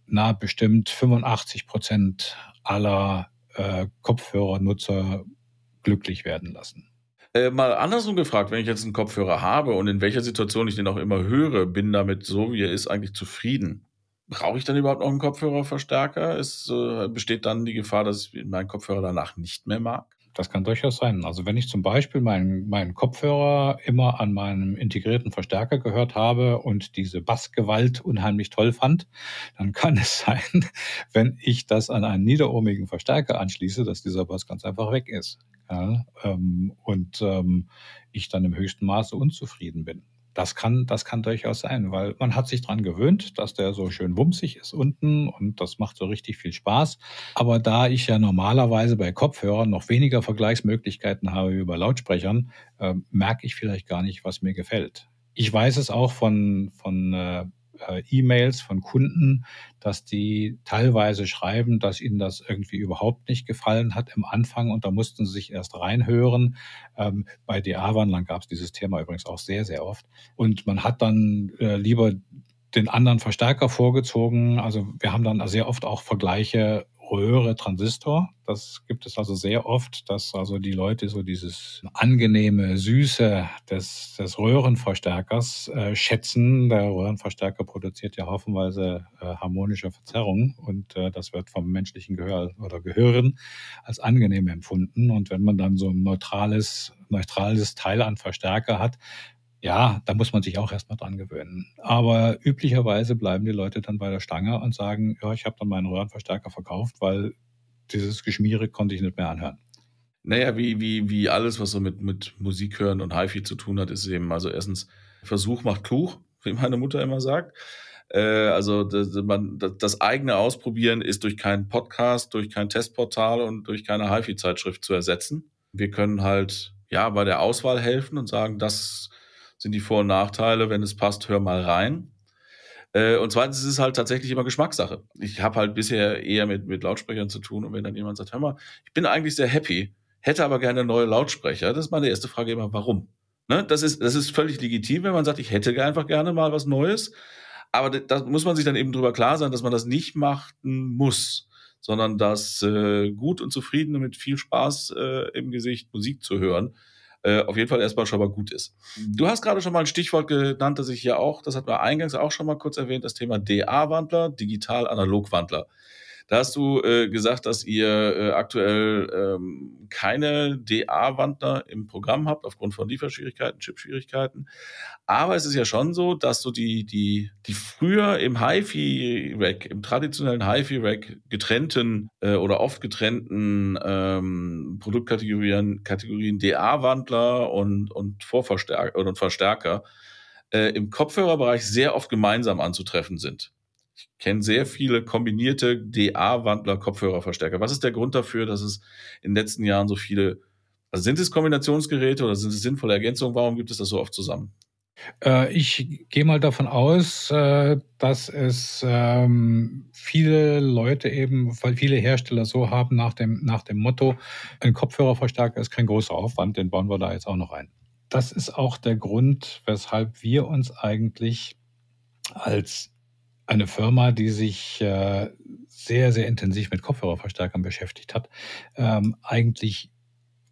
na bestimmt 85 Prozent aller äh, Kopfhörernutzer glücklich werden lassen. Äh, mal andersrum gefragt, wenn ich jetzt einen Kopfhörer habe und in welcher Situation ich den auch immer höre, bin damit so, wie er ist, eigentlich zufrieden. Brauche ich dann überhaupt noch einen Kopfhörerverstärker? Ist, äh, besteht dann die Gefahr, dass ich meinen Kopfhörer danach nicht mehr mag? Das kann durchaus sein. Also wenn ich zum Beispiel meinen, meinen Kopfhörer immer an meinem integrierten Verstärker gehört habe und diese Bassgewalt unheimlich toll fand, dann kann es sein, wenn ich das an einen niederohmigen Verstärker anschließe, dass dieser Bass ganz einfach weg ist. Ja, ähm, und ähm, ich dann im höchsten Maße unzufrieden bin. Das kann, das kann durchaus sein, weil man hat sich dran gewöhnt, dass der so schön wumsig ist unten und das macht so richtig viel Spaß. Aber da ich ja normalerweise bei Kopfhörern noch weniger Vergleichsmöglichkeiten habe wie bei Lautsprechern, äh, merke ich vielleicht gar nicht, was mir gefällt. Ich weiß es auch von, von äh, äh, E-Mails von Kunden, dass die teilweise schreiben, dass ihnen das irgendwie überhaupt nicht gefallen hat im Anfang und da mussten sie sich erst reinhören. Ähm, bei DA-Wandlern gab es dieses Thema übrigens auch sehr, sehr oft. Und man hat dann äh, lieber den anderen Verstärker vorgezogen. Also wir haben dann sehr oft auch Vergleiche Röhre Transistor. Das gibt es also sehr oft, dass also die Leute so dieses angenehme Süße des, des Röhrenverstärkers äh, schätzen. Der Röhrenverstärker produziert ja haufenweise äh, harmonische Verzerrungen und äh, das wird vom menschlichen Gehör oder Gehirn als angenehm empfunden. Und wenn man dann so ein neutrales, neutrales Teil an Verstärker hat, ja, da muss man sich auch erstmal dran gewöhnen. Aber üblicherweise bleiben die Leute dann bei der Stange und sagen, ja, ich habe dann meinen Röhrenverstärker verkauft, weil dieses Geschmiere konnte ich nicht mehr anhören. Naja, wie, wie, wie alles, was so mit, mit Musik hören und HiFi zu tun hat, ist eben, also erstens, Versuch macht klug, wie meine Mutter immer sagt. Äh, also das, man, das eigene Ausprobieren ist durch keinen Podcast, durch kein Testportal und durch keine HiFi-Zeitschrift zu ersetzen. Wir können halt ja bei der Auswahl helfen und sagen, das sind die Vor- und Nachteile. Wenn es passt, hör mal rein. Äh, und zweitens ist es halt tatsächlich immer Geschmackssache. Ich habe halt bisher eher mit, mit Lautsprechern zu tun und wenn dann jemand sagt, hör mal, ich bin eigentlich sehr happy, hätte aber gerne neue Lautsprecher, das ist meine erste Frage immer, warum? Ne? Das, ist, das ist völlig legitim, wenn man sagt, ich hätte einfach gerne mal was Neues. Aber da muss man sich dann eben drüber klar sein, dass man das nicht machen muss, sondern dass äh, gut und zufrieden mit viel Spaß äh, im Gesicht Musik zu hören äh, auf jeden Fall erstmal schon mal gut ist. Du hast gerade schon mal ein Stichwort genannt, das ich hier auch, das hat wir eingangs auch schon mal kurz erwähnt, das Thema DA-Wandler, Digital-Analog-Wandler. Da hast du äh, gesagt, dass ihr äh, aktuell ähm, keine DA-Wandler im Programm habt, aufgrund von Lieferschwierigkeiten, Chipschwierigkeiten. Aber es ist ja schon so, dass so die, die, die früher im HiFi-Rack, im traditionellen HiFi-Rack getrennten äh, oder oft getrennten ähm, Produktkategorien Kategorien DA-Wandler und, und Vorverstärker und Verstärker äh, im Kopfhörerbereich sehr oft gemeinsam anzutreffen sind. Ich kenne sehr viele kombinierte DA-Wandler, Kopfhörerverstärker. Was ist der Grund dafür, dass es in den letzten Jahren so viele, also sind es Kombinationsgeräte oder sind es sinnvolle Ergänzungen? Warum gibt es das so oft zusammen? Äh, ich gehe mal davon aus, äh, dass es ähm, viele Leute eben, weil viele Hersteller so haben nach dem, nach dem Motto, ein Kopfhörerverstärker ist kein großer Aufwand, den bauen wir da jetzt auch noch ein. Das ist auch der Grund, weshalb wir uns eigentlich als eine Firma, die sich äh, sehr, sehr intensiv mit Kopfhörerverstärkern beschäftigt hat, ähm, eigentlich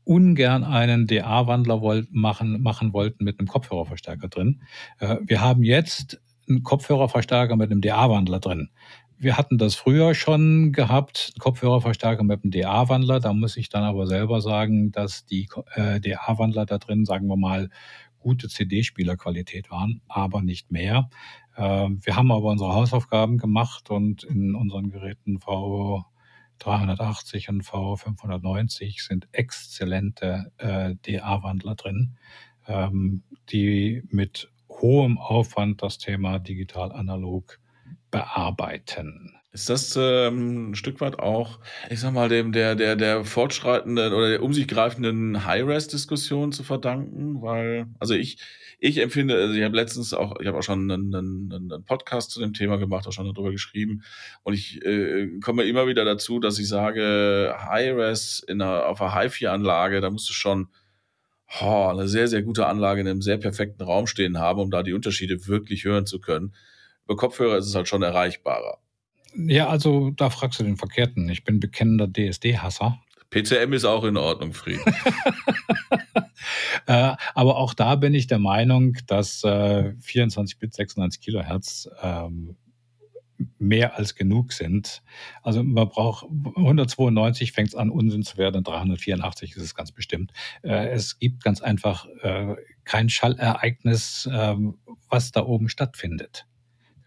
ungern einen DA-Wandler wollt, machen, machen wollten mit einem Kopfhörerverstärker drin. Äh, wir haben jetzt einen Kopfhörerverstärker mit einem DA-Wandler drin. Wir hatten das früher schon gehabt, Kopfhörerverstärker mit einem DA-Wandler. Da muss ich dann aber selber sagen, dass die äh, DA-Wandler da drin, sagen wir mal, gute CD-Spielerqualität waren, aber nicht mehr. Ähm, wir haben aber unsere Hausaufgaben gemacht und in unseren Geräten V380 und V590 sind exzellente äh, DA-Wandler drin, ähm, die mit hohem Aufwand das Thema digital-analog bearbeiten. Ist das ähm, ein Stück weit auch, ich sag mal, dem der, der, der fortschreitenden oder der um sich greifenden High-Res-Diskussion zu verdanken? Weil, also ich, ich empfinde, also ich habe letztens auch, ich habe auch schon einen, einen, einen Podcast zu dem Thema gemacht, auch schon darüber geschrieben. Und ich äh, komme immer wieder dazu, dass ich sage, High-Res in einer, auf einer HiFi-Anlage, da musst du schon oh, eine sehr, sehr gute Anlage in einem sehr perfekten Raum stehen haben, um da die Unterschiede wirklich hören zu können. Über Kopfhörer ist es halt schon erreichbarer. Ja, also da fragst du den Verkehrten. Ich bin bekennender DSD-Hasser. PCM ist auch in Ordnung, Frieden. äh, aber auch da bin ich der Meinung, dass äh, 24 Bit 96 Kilohertz ähm, mehr als genug sind. Also man braucht 192 fängt es an Unsinn zu werden, 384 ist es ganz bestimmt. Äh, es gibt ganz einfach äh, kein Schallereignis, äh, was da oben stattfindet.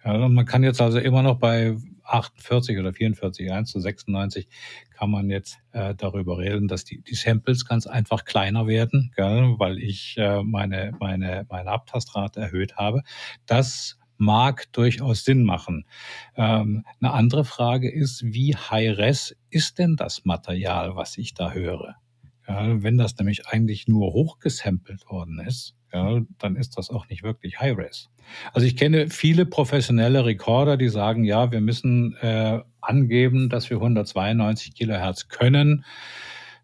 Ja, man kann jetzt also immer noch bei 48 oder 44, 1 zu 96 kann man jetzt äh, darüber reden, dass die, die Samples ganz einfach kleiner werden, gell, weil ich äh, meine, meine, meine Abtastrate erhöht habe. Das mag durchaus Sinn machen. Ähm, eine andere Frage ist, wie high-res ist denn das Material, was ich da höre? Ja, wenn das nämlich eigentlich nur hochgesampelt worden ist, ja, dann ist das auch nicht wirklich High-Res. Also ich kenne viele professionelle Recorder, die sagen, ja, wir müssen äh, angeben, dass wir 192 Kilohertz können.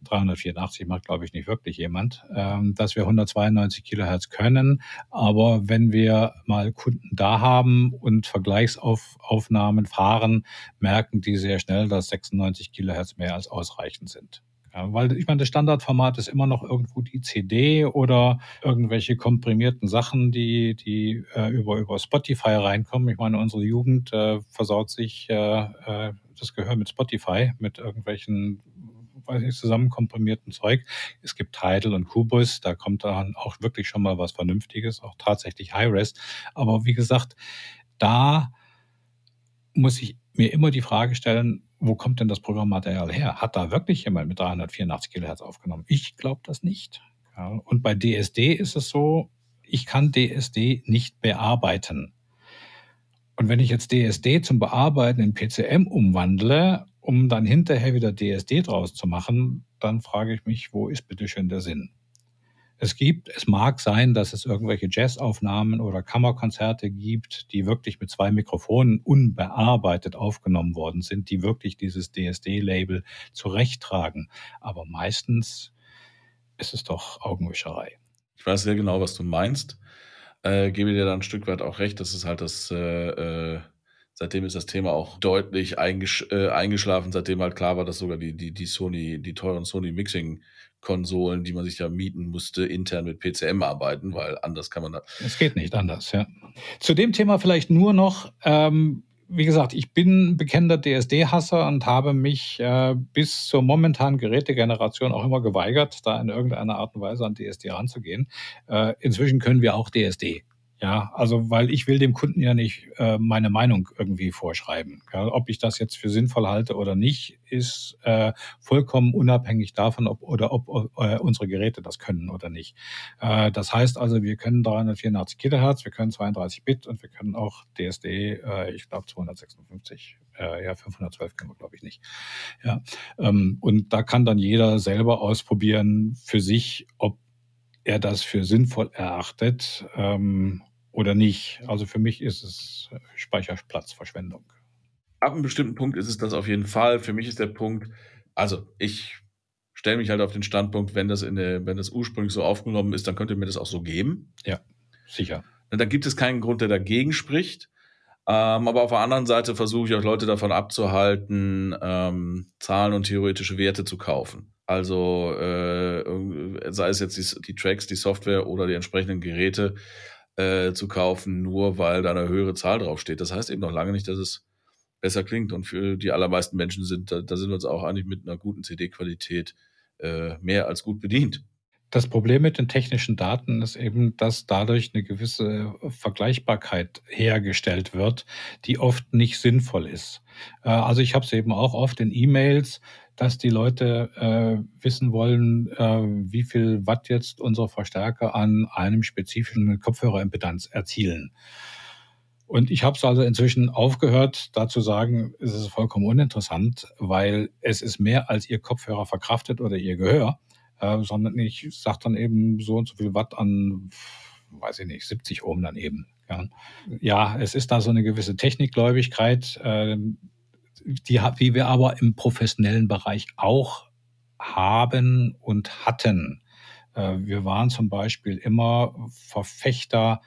384 macht, glaube ich, nicht wirklich jemand, ähm, dass wir 192 Kilohertz können. Aber wenn wir mal Kunden da haben und Vergleichsaufnahmen fahren, merken die sehr schnell, dass 96 Kilohertz mehr als ausreichend sind. Weil ich meine, das Standardformat ist immer noch irgendwo die CD oder irgendwelche komprimierten Sachen, die, die äh, über, über Spotify reinkommen. Ich meine, unsere Jugend äh, versaut sich äh, äh, das Gehör mit Spotify, mit irgendwelchen weiß nicht, zusammenkomprimierten Zeug. Es gibt Tidal und Kubus, da kommt dann auch wirklich schon mal was Vernünftiges, auch tatsächlich High-Res. Aber wie gesagt, da muss ich mir immer die Frage stellen, wo kommt denn das Programmmaterial her? Hat da wirklich jemand mit 384 Kilohertz aufgenommen? Ich glaube das nicht. Ja, und bei DSD ist es so, ich kann DSD nicht bearbeiten. Und wenn ich jetzt DSD zum Bearbeiten in PCM umwandle, um dann hinterher wieder DSD draus zu machen, dann frage ich mich, wo ist bitte schön der Sinn? Es gibt, es mag sein, dass es irgendwelche Jazzaufnahmen oder Kammerkonzerte gibt, die wirklich mit zwei Mikrofonen unbearbeitet aufgenommen worden sind, die wirklich dieses DSD-Label zurechttragen. Aber meistens ist es doch Augenwischerei. Ich weiß sehr genau, was du meinst. Äh, gebe dir da ein Stück weit auch recht, dass es halt das, äh, äh seitdem ist das Thema auch deutlich eingesch äh, eingeschlafen, seitdem halt klar war, dass sogar die, die, die Sony, die teuren Sony Mixing Konsolen, die man sich ja mieten musste, intern mit PCM arbeiten, weil anders kann man da. Es geht nicht anders, ja. Zu dem Thema vielleicht nur noch, ähm, wie gesagt, ich bin bekennender DSD-Hasser und habe mich äh, bis zur momentanen Gerätegeneration auch immer geweigert, da in irgendeiner Art und Weise an DSD ranzugehen. Äh, inzwischen können wir auch DSD. Ja, also weil ich will dem Kunden ja nicht äh, meine Meinung irgendwie vorschreiben. Ja, ob ich das jetzt für sinnvoll halte oder nicht, ist äh, vollkommen unabhängig davon, ob oder ob äh, unsere Geräte das können oder nicht. Äh, das heißt also, wir können 384 Kilohertz, wir können 32 Bit und wir können auch DSD, äh, ich glaube 256. Äh, ja, 512 können wir glaube ich nicht. Ja, ähm, und da kann dann jeder selber ausprobieren für sich, ob er das für sinnvoll erachtet ähm, oder nicht. Also für mich ist es äh, Speicherplatzverschwendung. Ab einem bestimmten Punkt ist es das auf jeden Fall. Für mich ist der Punkt, also ich stelle mich halt auf den Standpunkt, wenn das in der, wenn das ursprünglich so aufgenommen ist, dann könnte mir das auch so geben. Ja, sicher. Und dann gibt es keinen Grund, der dagegen spricht. Ähm, aber auf der anderen Seite versuche ich auch Leute davon abzuhalten, ähm, Zahlen und theoretische Werte zu kaufen. Also äh, sei es jetzt die, die Tracks, die Software oder die entsprechenden Geräte äh, zu kaufen, nur weil da eine höhere Zahl draufsteht. Das heißt eben noch lange nicht, dass es besser klingt. Und für die allermeisten Menschen sind, da, da sind wir uns auch eigentlich mit einer guten CD-Qualität äh, mehr als gut bedient. Das Problem mit den technischen Daten ist eben, dass dadurch eine gewisse Vergleichbarkeit hergestellt wird, die oft nicht sinnvoll ist. Äh, also ich habe es eben auch oft in E-Mails, dass die Leute äh, wissen wollen, äh, wie viel Watt jetzt unsere Verstärker an einem spezifischen Kopfhörerimpedanz erzielen. Und ich habe es also inzwischen aufgehört, da zu sagen, es ist vollkommen uninteressant, weil es ist mehr als Ihr Kopfhörer verkraftet oder Ihr Gehör, äh, sondern ich sage dann eben so und so viel Watt an, weiß ich nicht, 70 Ohm dann eben. Ja, ja es ist da so eine gewisse Technikgläubigkeit. Äh, die, die wir aber im professionellen Bereich auch haben und hatten. Äh, wir waren zum Beispiel immer Verfechter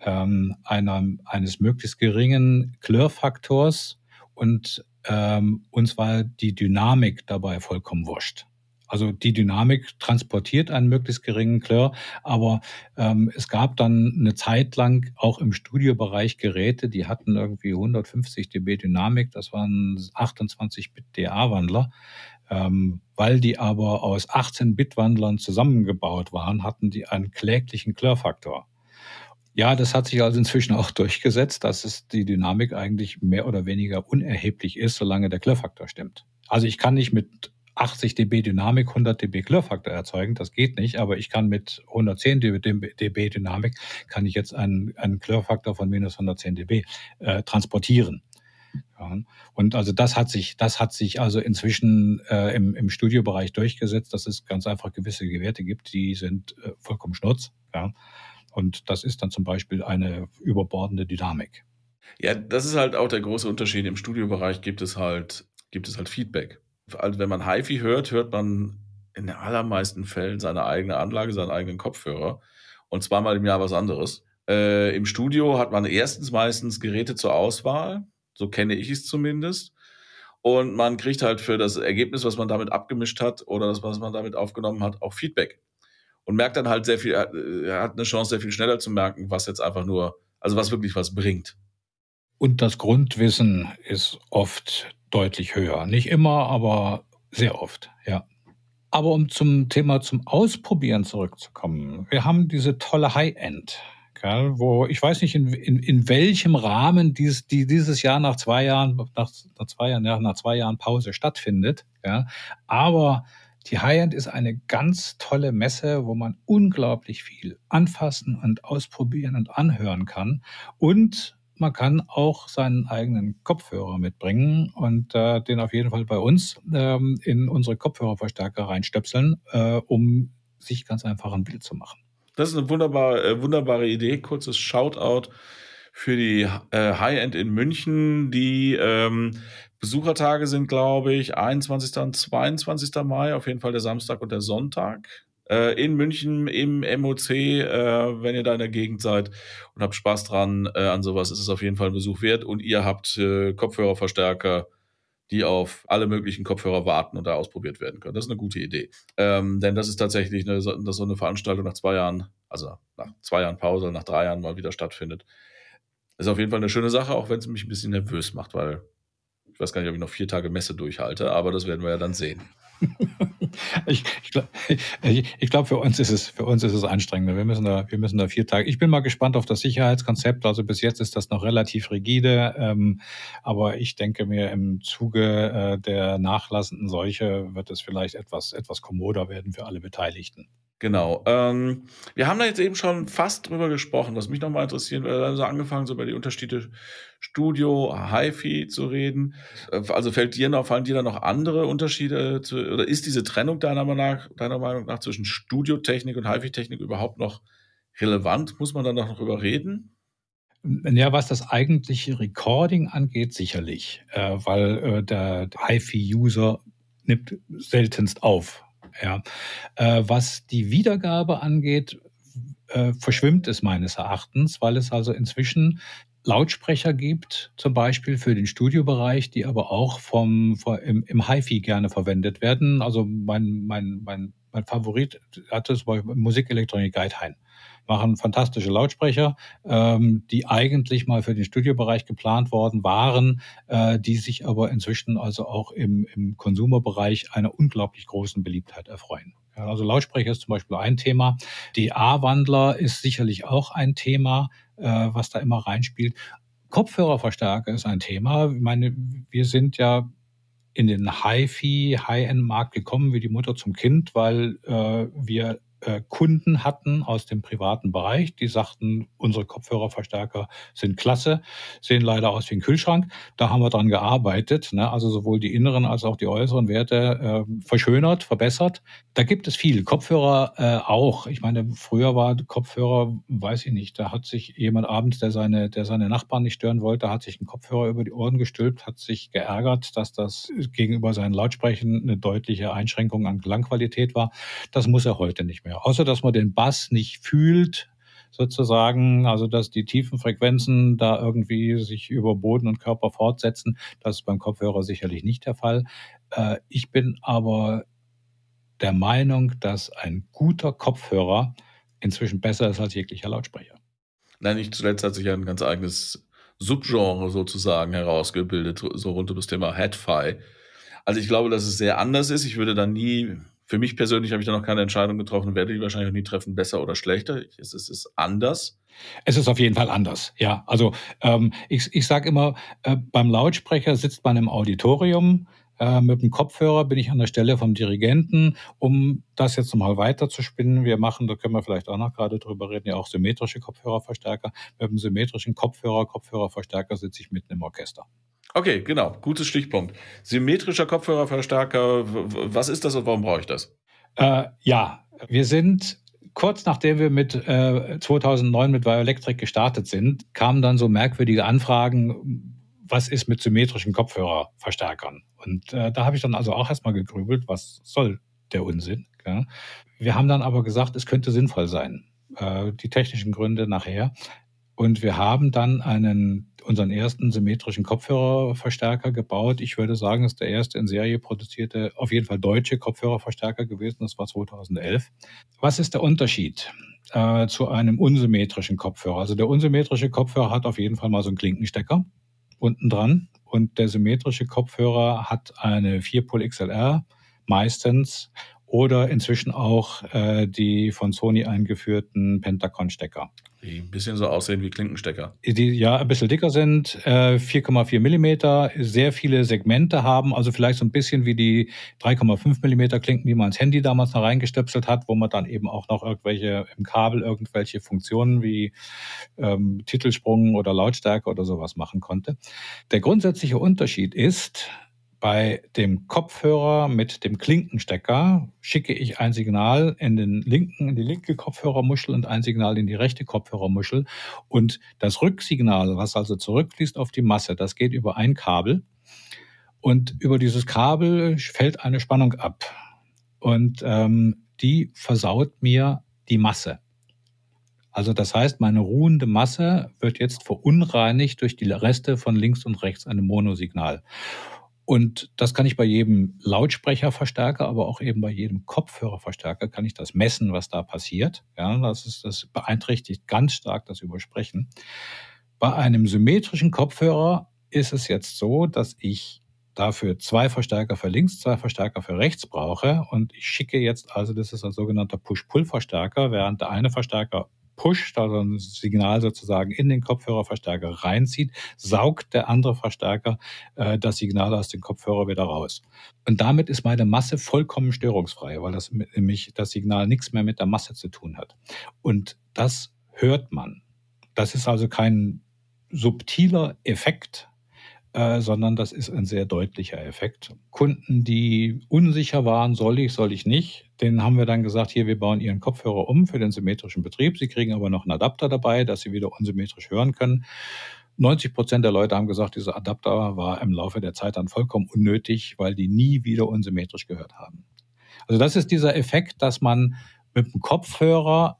ähm, einer, eines möglichst geringen Klirrfaktors und ähm, uns war die Dynamik dabei vollkommen wurscht. Also die Dynamik transportiert einen möglichst geringen Klirr, aber ähm, es gab dann eine Zeit lang auch im Studiobereich Geräte, die hatten irgendwie 150 dB Dynamik, das waren 28-Bit DA-Wandler. Ähm, weil die aber aus 18-Bit-Wandlern zusammengebaut waren, hatten die einen kläglichen Klirrfaktor. Ja, das hat sich also inzwischen auch durchgesetzt, dass es die Dynamik eigentlich mehr oder weniger unerheblich ist, solange der Klirrfaktor stimmt. Also ich kann nicht mit 80 dB Dynamik 100 dB Klirrfaktor erzeugen, das geht nicht, aber ich kann mit 110 dB Dynamik kann ich jetzt einen, einen Klirrfaktor von minus 110 dB äh, transportieren. Ja. Und also das hat sich, das hat sich also inzwischen äh, im, im Studiobereich durchgesetzt, dass es ganz einfach gewisse Werte gibt, die sind äh, vollkommen schnurz. Ja. Und das ist dann zum Beispiel eine überbordende Dynamik. Ja, das ist halt auch der große Unterschied. Im Studiobereich gibt es halt, gibt es halt Feedback. Also wenn man HiFi hört, hört man in den allermeisten Fällen seine eigene Anlage, seinen eigenen Kopfhörer und zweimal im Jahr was anderes. Äh, Im Studio hat man erstens meistens Geräte zur Auswahl, so kenne ich es zumindest. Und man kriegt halt für das Ergebnis, was man damit abgemischt hat oder das, was man damit aufgenommen hat, auch Feedback und merkt dann halt sehr viel, er hat eine Chance, sehr viel schneller zu merken, was jetzt einfach nur, also was wirklich was bringt. Und das Grundwissen ist oft deutlich höher. Nicht immer, aber sehr oft, ja. Aber um zum Thema zum Ausprobieren zurückzukommen, wir haben diese tolle High-End, wo ich weiß nicht, in, in, in welchem Rahmen dies, die dieses Jahr nach zwei Jahren, nach, nach zwei Jahren, ja, nach zwei Jahren Pause stattfindet. Ja. Aber die High-End ist eine ganz tolle Messe, wo man unglaublich viel anfassen und ausprobieren und anhören kann. Und man kann auch seinen eigenen Kopfhörer mitbringen und äh, den auf jeden Fall bei uns ähm, in unsere Kopfhörerverstärker reinstöpseln, äh, um sich ganz einfach ein Bild zu machen. Das ist eine wunderbare, äh, wunderbare Idee. Kurzes Shoutout für die äh, High-End in München. Die ähm, Besuchertage sind, glaube ich, 21. und 22. Mai, auf jeden Fall der Samstag und der Sonntag. Äh, in München im MOC, äh, wenn ihr da in der Gegend seid und habt Spaß dran äh, an sowas, ist es auf jeden Fall ein Besuch wert. Und ihr habt äh, Kopfhörerverstärker, die auf alle möglichen Kopfhörer warten und da ausprobiert werden können. Das ist eine gute Idee. Ähm, denn das ist tatsächlich eine, dass so eine Veranstaltung nach zwei Jahren, also nach zwei Jahren Pause, nach drei Jahren mal wieder stattfindet. Ist auf jeden Fall eine schöne Sache, auch wenn es mich ein bisschen nervös macht, weil ich weiß gar nicht, ob ich noch vier Tage Messe durchhalte, aber das werden wir ja dann sehen. ich, ich glaube, glaub, für uns ist es für uns ist es anstrengender. Wir müssen da wir müssen da vier Tage. Ich bin mal gespannt auf das Sicherheitskonzept. Also bis jetzt ist das noch relativ rigide, ähm, aber ich denke mir im Zuge äh, der nachlassenden Seuche wird es vielleicht etwas etwas kommoder werden für alle Beteiligten. Genau. Ähm, wir haben da jetzt eben schon fast drüber gesprochen, was mich nochmal interessieren würde. Also angefangen, so über die Unterschiede Studio, HiFi zu reden. Äh, also fällt dir noch, fallen dir da noch andere Unterschiede zu, oder ist diese Trennung deiner Meinung nach, deiner Meinung nach zwischen Studiotechnik und HiFi-Technik überhaupt noch relevant? Muss man da noch drüber reden? Ja, was das eigentliche Recording angeht, sicherlich, äh, weil äh, der HiFi-User nimmt seltenst auf ja. Äh, was die Wiedergabe angeht, äh, verschwimmt es meines Erachtens, weil es also inzwischen Lautsprecher gibt, zum Beispiel für den Studiobereich, die aber auch vom, im, im HiFi gerne verwendet werden. Also mein, mein, mein, mein Favorit hatte es bei Musikelektronik Guidehain machen fantastische Lautsprecher, ähm, die eigentlich mal für den Studiobereich geplant worden waren, äh, die sich aber inzwischen also auch im, im Konsumerbereich einer unglaublich großen Beliebtheit erfreuen. Ja, also Lautsprecher ist zum Beispiel ein Thema. Die A-Wandler ist sicherlich auch ein Thema, äh, was da immer reinspielt. Kopfhörerverstärker ist ein Thema. Ich meine, wir sind ja in den HiFi, High-End-Markt gekommen wie die Mutter zum Kind, weil äh, wir Kunden hatten aus dem privaten Bereich, die sagten, unsere Kopfhörerverstärker sind klasse, sehen leider aus wie ein Kühlschrank. Da haben wir dran gearbeitet, ne? also sowohl die inneren als auch die äußeren Werte äh, verschönert, verbessert. Da gibt es viel. Kopfhörer äh, auch. Ich meine, früher war Kopfhörer, weiß ich nicht, da hat sich jemand abends, der seine, der seine Nachbarn nicht stören wollte, hat sich einen Kopfhörer über die Ohren gestülpt, hat sich geärgert, dass das gegenüber seinen Lautsprechern eine deutliche Einschränkung an Klangqualität war. Das muss er heute nicht mehr mehr. Außer dass man den Bass nicht fühlt, sozusagen, also dass die tiefen Frequenzen da irgendwie sich über Boden und Körper fortsetzen. Das ist beim Kopfhörer sicherlich nicht der Fall. Äh, ich bin aber der Meinung, dass ein guter Kopfhörer inzwischen besser ist als jeglicher Lautsprecher. Nein, nicht zuletzt hat sich ein ganz eigenes Subgenre sozusagen herausgebildet, so rund um das Thema Headfi. Also ich glaube, dass es sehr anders ist. Ich würde da nie, für mich persönlich habe ich da noch keine Entscheidung getroffen, werde die wahrscheinlich auch nie treffen, besser oder schlechter. Es ist, anders. Es ist auf jeden Fall anders, ja. Also ähm, ich, ich sage immer, äh, beim Lautsprecher sitzt man im Auditorium, äh, mit dem Kopfhörer bin ich an der Stelle vom Dirigenten, um das jetzt nochmal weiter zu spinnen. Wir machen, da können wir vielleicht auch noch gerade drüber reden, ja auch symmetrische Kopfhörerverstärker. Mit dem symmetrischen Kopfhörer, Kopfhörerverstärker sitze ich mitten im Orchester. Okay, genau, gutes Stichpunkt. Symmetrischer Kopfhörerverstärker, was ist das und warum brauche ich das? Äh, ja, wir sind kurz nachdem wir mit äh, 2009 mit Bioelectric gestartet sind, kamen dann so merkwürdige Anfragen, was ist mit symmetrischen Kopfhörerverstärkern? Und äh, da habe ich dann also auch erstmal gegrübelt, was soll der Unsinn? Ja? Wir haben dann aber gesagt, es könnte sinnvoll sein. Äh, die technischen Gründe nachher. Und wir haben dann einen, unseren ersten symmetrischen Kopfhörerverstärker gebaut. Ich würde sagen, es ist der erste in Serie produzierte, auf jeden Fall deutsche Kopfhörerverstärker gewesen. Das war 2011. Was ist der Unterschied? Äh, zu einem unsymmetrischen Kopfhörer. Also der unsymmetrische Kopfhörer hat auf jeden Fall mal so einen Klinkenstecker unten dran und der symmetrische Kopfhörer hat eine 4-Pol XLR meistens oder inzwischen auch äh, die von Sony eingeführten Pentacon-Stecker. Die ein bisschen so aussehen wie Klinkenstecker. Die ja ein bisschen dicker sind, äh, 4,4 Millimeter, sehr viele Segmente haben, also vielleicht so ein bisschen wie die 3,5 Millimeter Klinken, die man ins Handy damals noch reingestöpselt hat, wo man dann eben auch noch irgendwelche im Kabel irgendwelche Funktionen wie ähm, Titelsprung oder Lautstärke oder sowas machen konnte. Der grundsätzliche Unterschied ist, bei dem Kopfhörer mit dem Klinkenstecker schicke ich ein Signal in den linken, in die linke Kopfhörermuschel und ein Signal in die rechte Kopfhörermuschel. Und das Rücksignal, was also zurückfließt auf die Masse, das geht über ein Kabel. Und über dieses Kabel fällt eine Spannung ab. Und ähm, die versaut mir die Masse. Also das heißt, meine ruhende Masse wird jetzt verunreinigt durch die Reste von links und rechts einem Monosignal. Und das kann ich bei jedem Lautsprecherverstärker, aber auch eben bei jedem Kopfhörerverstärker kann ich das messen, was da passiert. Ja, das ist, das beeinträchtigt ganz stark das Übersprechen. Bei einem symmetrischen Kopfhörer ist es jetzt so, dass ich dafür zwei Verstärker für links, zwei Verstärker für rechts brauche. Und ich schicke jetzt also, das ist ein sogenannter Push-Pull-Verstärker, während der eine Verstärker pusht, also ein Signal sozusagen in den Kopfhörerverstärker reinzieht, saugt der andere Verstärker äh, das Signal aus dem Kopfhörer wieder raus. Und damit ist meine Masse vollkommen störungsfrei, weil das nämlich das Signal nichts mehr mit der Masse zu tun hat. Und das hört man. Das ist also kein subtiler Effekt, äh, sondern das ist ein sehr deutlicher Effekt. Kunden, die unsicher waren, soll ich, soll ich nicht, denen haben wir dann gesagt, hier, wir bauen Ihren Kopfhörer um für den symmetrischen Betrieb. Sie kriegen aber noch einen Adapter dabei, dass Sie wieder unsymmetrisch hören können. 90 Prozent der Leute haben gesagt, dieser Adapter war im Laufe der Zeit dann vollkommen unnötig, weil die nie wieder unsymmetrisch gehört haben. Also das ist dieser Effekt, dass man mit dem Kopfhörer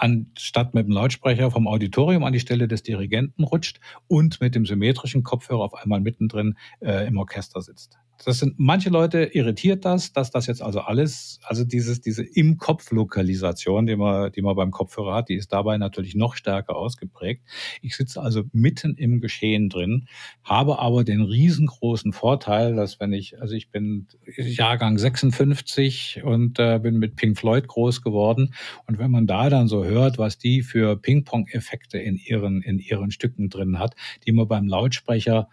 anstatt mit dem Lautsprecher vom Auditorium an die Stelle des Dirigenten rutscht und mit dem symmetrischen Kopfhörer auf einmal mittendrin äh, im Orchester sitzt. Das sind manche Leute irritiert das, dass das jetzt also alles, also dieses, diese im Kopf Lokalisation, die man, die man beim Kopfhörer hat, die ist dabei natürlich noch stärker ausgeprägt. Ich sitze also mitten im Geschehen drin, habe aber den riesengroßen Vorteil, dass wenn ich, also ich bin Jahrgang 56 und äh, bin mit Pink Floyd groß geworden und wenn man da dann so hört, was die für Ping-Pong-Effekte in ihren, in ihren Stücken drin hat, die man beim Lautsprecher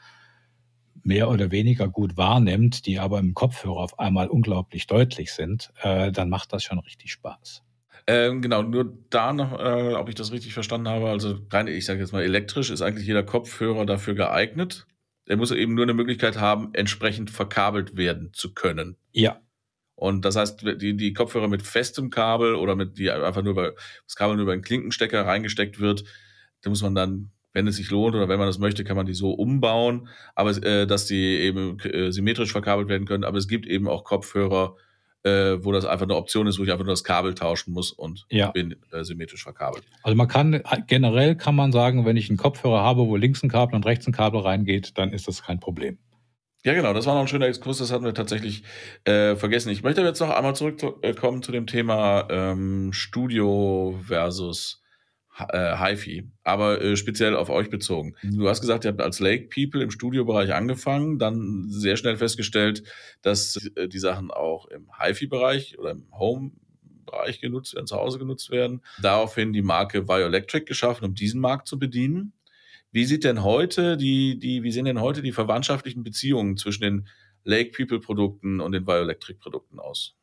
mehr oder weniger gut wahrnimmt, die aber im Kopfhörer auf einmal unglaublich deutlich sind, äh, dann macht das schon richtig Spaß. Ähm, genau, nur da noch, äh, ob ich das richtig verstanden habe, also rein, ich sage jetzt mal elektrisch, ist eigentlich jeder Kopfhörer dafür geeignet. Er muss eben nur eine Möglichkeit haben, entsprechend verkabelt werden zu können. Ja. Und das heißt, die, die Kopfhörer mit festem Kabel oder mit die einfach nur über das Kabel nur über einen Klinkenstecker reingesteckt wird, da muss man dann wenn es sich lohnt oder wenn man das möchte, kann man die so umbauen, aber äh, dass die eben äh, symmetrisch verkabelt werden können. Aber es gibt eben auch Kopfhörer, äh, wo das einfach eine Option ist, wo ich einfach nur das Kabel tauschen muss und ja. bin äh, symmetrisch verkabelt. Also man kann generell kann man sagen, wenn ich einen Kopfhörer habe, wo links ein Kabel und rechts ein Kabel reingeht, dann ist das kein Problem. Ja, genau, das war noch ein schöner Exkurs, das hatten wir tatsächlich äh, vergessen. Ich möchte jetzt noch einmal zurückkommen zu dem Thema ähm, Studio versus äh, HiFi, aber äh, speziell auf euch bezogen. Du hast gesagt, ihr habt als Lake People im Studiobereich angefangen, dann sehr schnell festgestellt, dass äh, die Sachen auch im HiFi-Bereich oder im Home Bereich genutzt werden, zu Hause genutzt werden. Daraufhin die Marke Bioelectric geschaffen, um diesen Markt zu bedienen. Wie sieht denn heute die, die, wie sehen denn heute die verwandtschaftlichen Beziehungen zwischen den Lake People Produkten und den Bioelectric Produkten aus?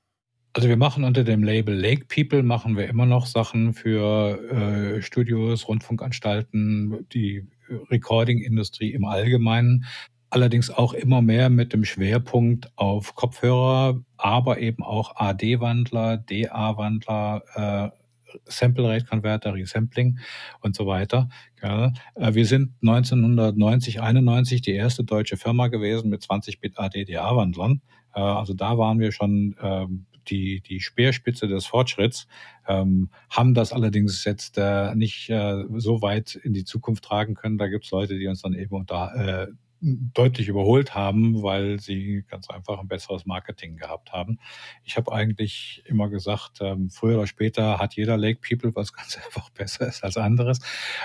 Also wir machen unter dem Label Lake People machen wir immer noch Sachen für äh, Studios, Rundfunkanstalten, die Recording-Industrie im Allgemeinen. Allerdings auch immer mehr mit dem Schwerpunkt auf Kopfhörer, aber eben auch AD-Wandler, DA-Wandler, äh, Sample Rate Converter, Resampling und so weiter. Ja, äh, wir sind 1990, 91 die erste deutsche Firma gewesen mit 20 Bit AD-DA-Wandlern. Äh, also da waren wir schon ähm, die, die Speerspitze des Fortschritts, ähm, haben das allerdings jetzt äh, nicht äh, so weit in die Zukunft tragen können. Da gibt es Leute, die uns dann eben unter, äh, deutlich überholt haben, weil sie ganz einfach ein besseres Marketing gehabt haben. Ich habe eigentlich immer gesagt, ähm, früher oder später hat jeder Lake People was ganz einfach besser ist als anderes.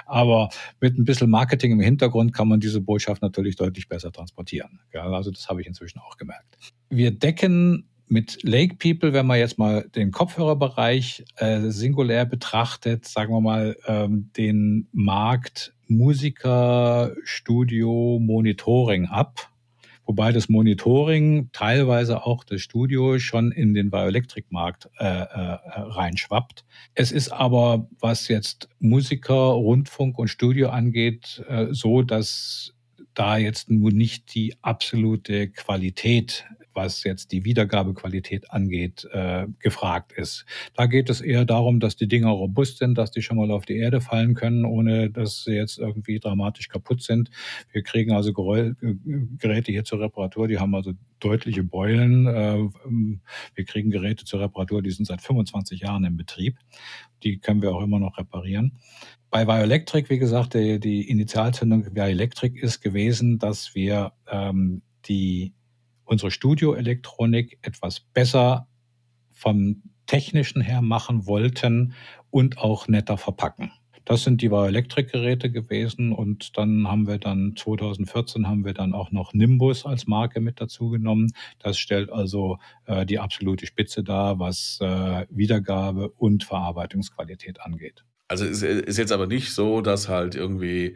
Aber mit ein bisschen Marketing im Hintergrund kann man diese Botschaft natürlich deutlich besser transportieren. Also das habe ich inzwischen auch gemerkt. Wir decken mit Lake People, wenn man jetzt mal den Kopfhörerbereich äh, singulär betrachtet, sagen wir mal, ähm, den Markt Musiker, Studio, Monitoring ab. Wobei das Monitoring teilweise auch das Studio schon in den Bioelektrik-Markt äh, äh, reinschwappt. Es ist aber, was jetzt Musiker, Rundfunk und Studio angeht, äh, so, dass da jetzt nur nicht die absolute Qualität was jetzt die Wiedergabequalität angeht, äh, gefragt ist. Da geht es eher darum, dass die Dinger robust sind, dass die schon mal auf die Erde fallen können, ohne dass sie jetzt irgendwie dramatisch kaputt sind. Wir kriegen also Gerä Geräte hier zur Reparatur, die haben also deutliche Beulen. Äh, wir kriegen Geräte zur Reparatur, die sind seit 25 Jahren im Betrieb. Die können wir auch immer noch reparieren. Bei Bioelectric, wie gesagt, die, die Initialzündung Bioelectric ist gewesen, dass wir ähm, die unsere Studioelektronik etwas besser vom technischen her machen wollten und auch netter verpacken. Das sind die Bioelektrik-Geräte gewesen und dann haben wir dann 2014 haben wir dann auch noch Nimbus als Marke mit dazu genommen. Das stellt also äh, die absolute Spitze dar, was äh, Wiedergabe und Verarbeitungsqualität angeht. Also es ist jetzt aber nicht so, dass halt irgendwie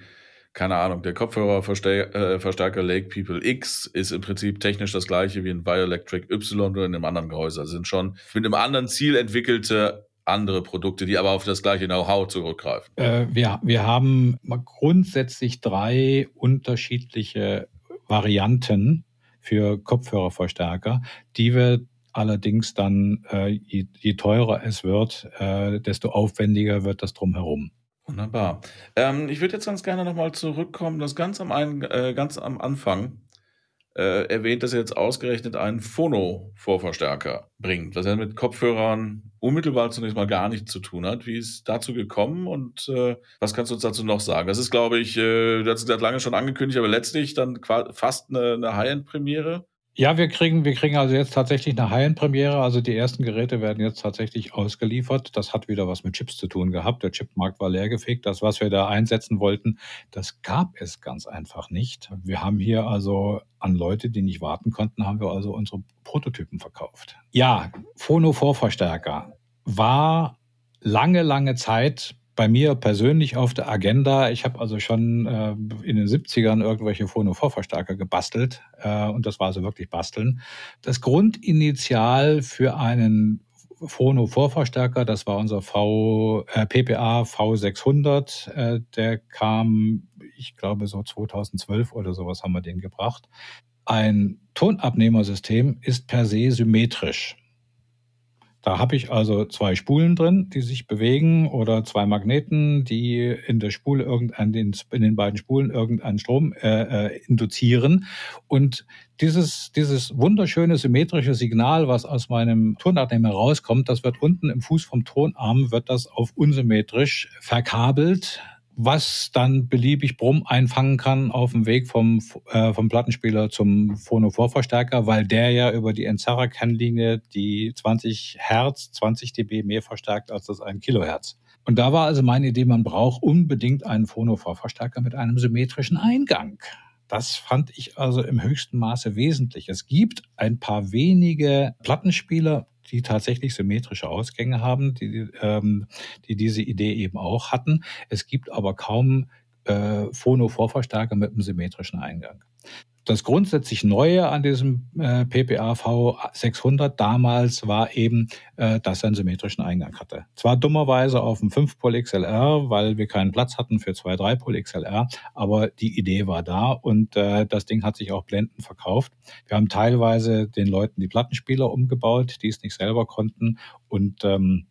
keine Ahnung, der Kopfhörerverstärker äh, Lake People X ist im Prinzip technisch das gleiche wie ein Bioelectric Y oder in einem anderen Gehäuse. Also sind schon mit einem anderen Ziel entwickelte andere Produkte, die aber auf das gleiche Know-how zurückgreifen. Äh, wir, wir haben grundsätzlich drei unterschiedliche Varianten für Kopfhörerverstärker, die wir allerdings dann, äh, je, je, teurer es wird, äh, desto aufwendiger wird das drumherum. Wunderbar. Ähm, ich würde jetzt ganz gerne nochmal zurückkommen, das ganz am, ein, äh, ganz am Anfang äh, erwähnt, dass er jetzt ausgerechnet einen Phono-Vorverstärker bringt, was er mit Kopfhörern unmittelbar zunächst mal gar nichts zu tun hat. Wie ist dazu gekommen und äh, was kannst du uns dazu noch sagen? Das ist, glaube ich, äh, du hast es lange schon angekündigt, aber letztlich dann fast eine, eine High-End-Premiere. Ja, wir kriegen, wir kriegen also jetzt tatsächlich eine High-End-Premiere. Also die ersten Geräte werden jetzt tatsächlich ausgeliefert. Das hat wieder was mit Chips zu tun gehabt. Der Chipmarkt war leergefegt. Das, was wir da einsetzen wollten, das gab es ganz einfach nicht. Wir haben hier also an Leute, die nicht warten konnten, haben wir also unsere Prototypen verkauft. Ja, Phono-Vorverstärker war lange, lange Zeit bei mir persönlich auf der Agenda. Ich habe also schon äh, in den 70ern irgendwelche Phono-Vorverstärker gebastelt äh, und das war also wirklich basteln. Das Grundinitial für einen Phono-Vorverstärker, das war unser v, äh, PPA V600, äh, der kam, ich glaube so 2012 oder sowas haben wir den gebracht. Ein Tonabnehmersystem ist per se symmetrisch. Da habe ich also zwei Spulen drin, die sich bewegen oder zwei Magneten, die in der Spule irgendein, in den beiden Spulen irgendeinen Strom äh, äh, induzieren. Und dieses, dieses wunderschöne symmetrische Signal, was aus meinem Tonabnehmer rauskommt, das wird unten im Fuß vom Tonarm, wird das auf unsymmetrisch verkabelt was dann beliebig Brumm einfangen kann auf dem Weg vom, äh, vom Plattenspieler zum Phono-Vorverstärker, weil der ja über die Enzara-Kennlinie die 20 Hertz, 20 dB mehr verstärkt als das 1 Kilohertz. Und da war also meine Idee, man braucht unbedingt einen Phono-Vorverstärker mit einem symmetrischen Eingang. Das fand ich also im höchsten Maße wesentlich. Es gibt ein paar wenige Plattenspieler, die tatsächlich symmetrische Ausgänge haben, die, ähm, die diese Idee eben auch hatten. Es gibt aber kaum äh, Phono-Vorverstärker mit einem symmetrischen Eingang. Das grundsätzlich Neue an diesem äh, PPA V600 damals war eben, äh, dass er einen symmetrischen Eingang hatte. Zwar dummerweise auf dem 5-Pol XLR, weil wir keinen Platz hatten für zwei 3-Pol XLR, aber die Idee war da und äh, das Ding hat sich auch blendend verkauft. Wir haben teilweise den Leuten die Plattenspieler umgebaut, die es nicht selber konnten und ähm,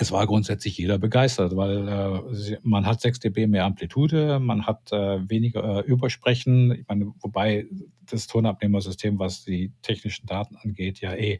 es war grundsätzlich jeder begeistert, weil äh, man hat 6 dB mehr Amplitude, man hat äh, weniger äh, Übersprechen, ich meine, wobei das Tonabnehmersystem, was die technischen Daten angeht, ja eh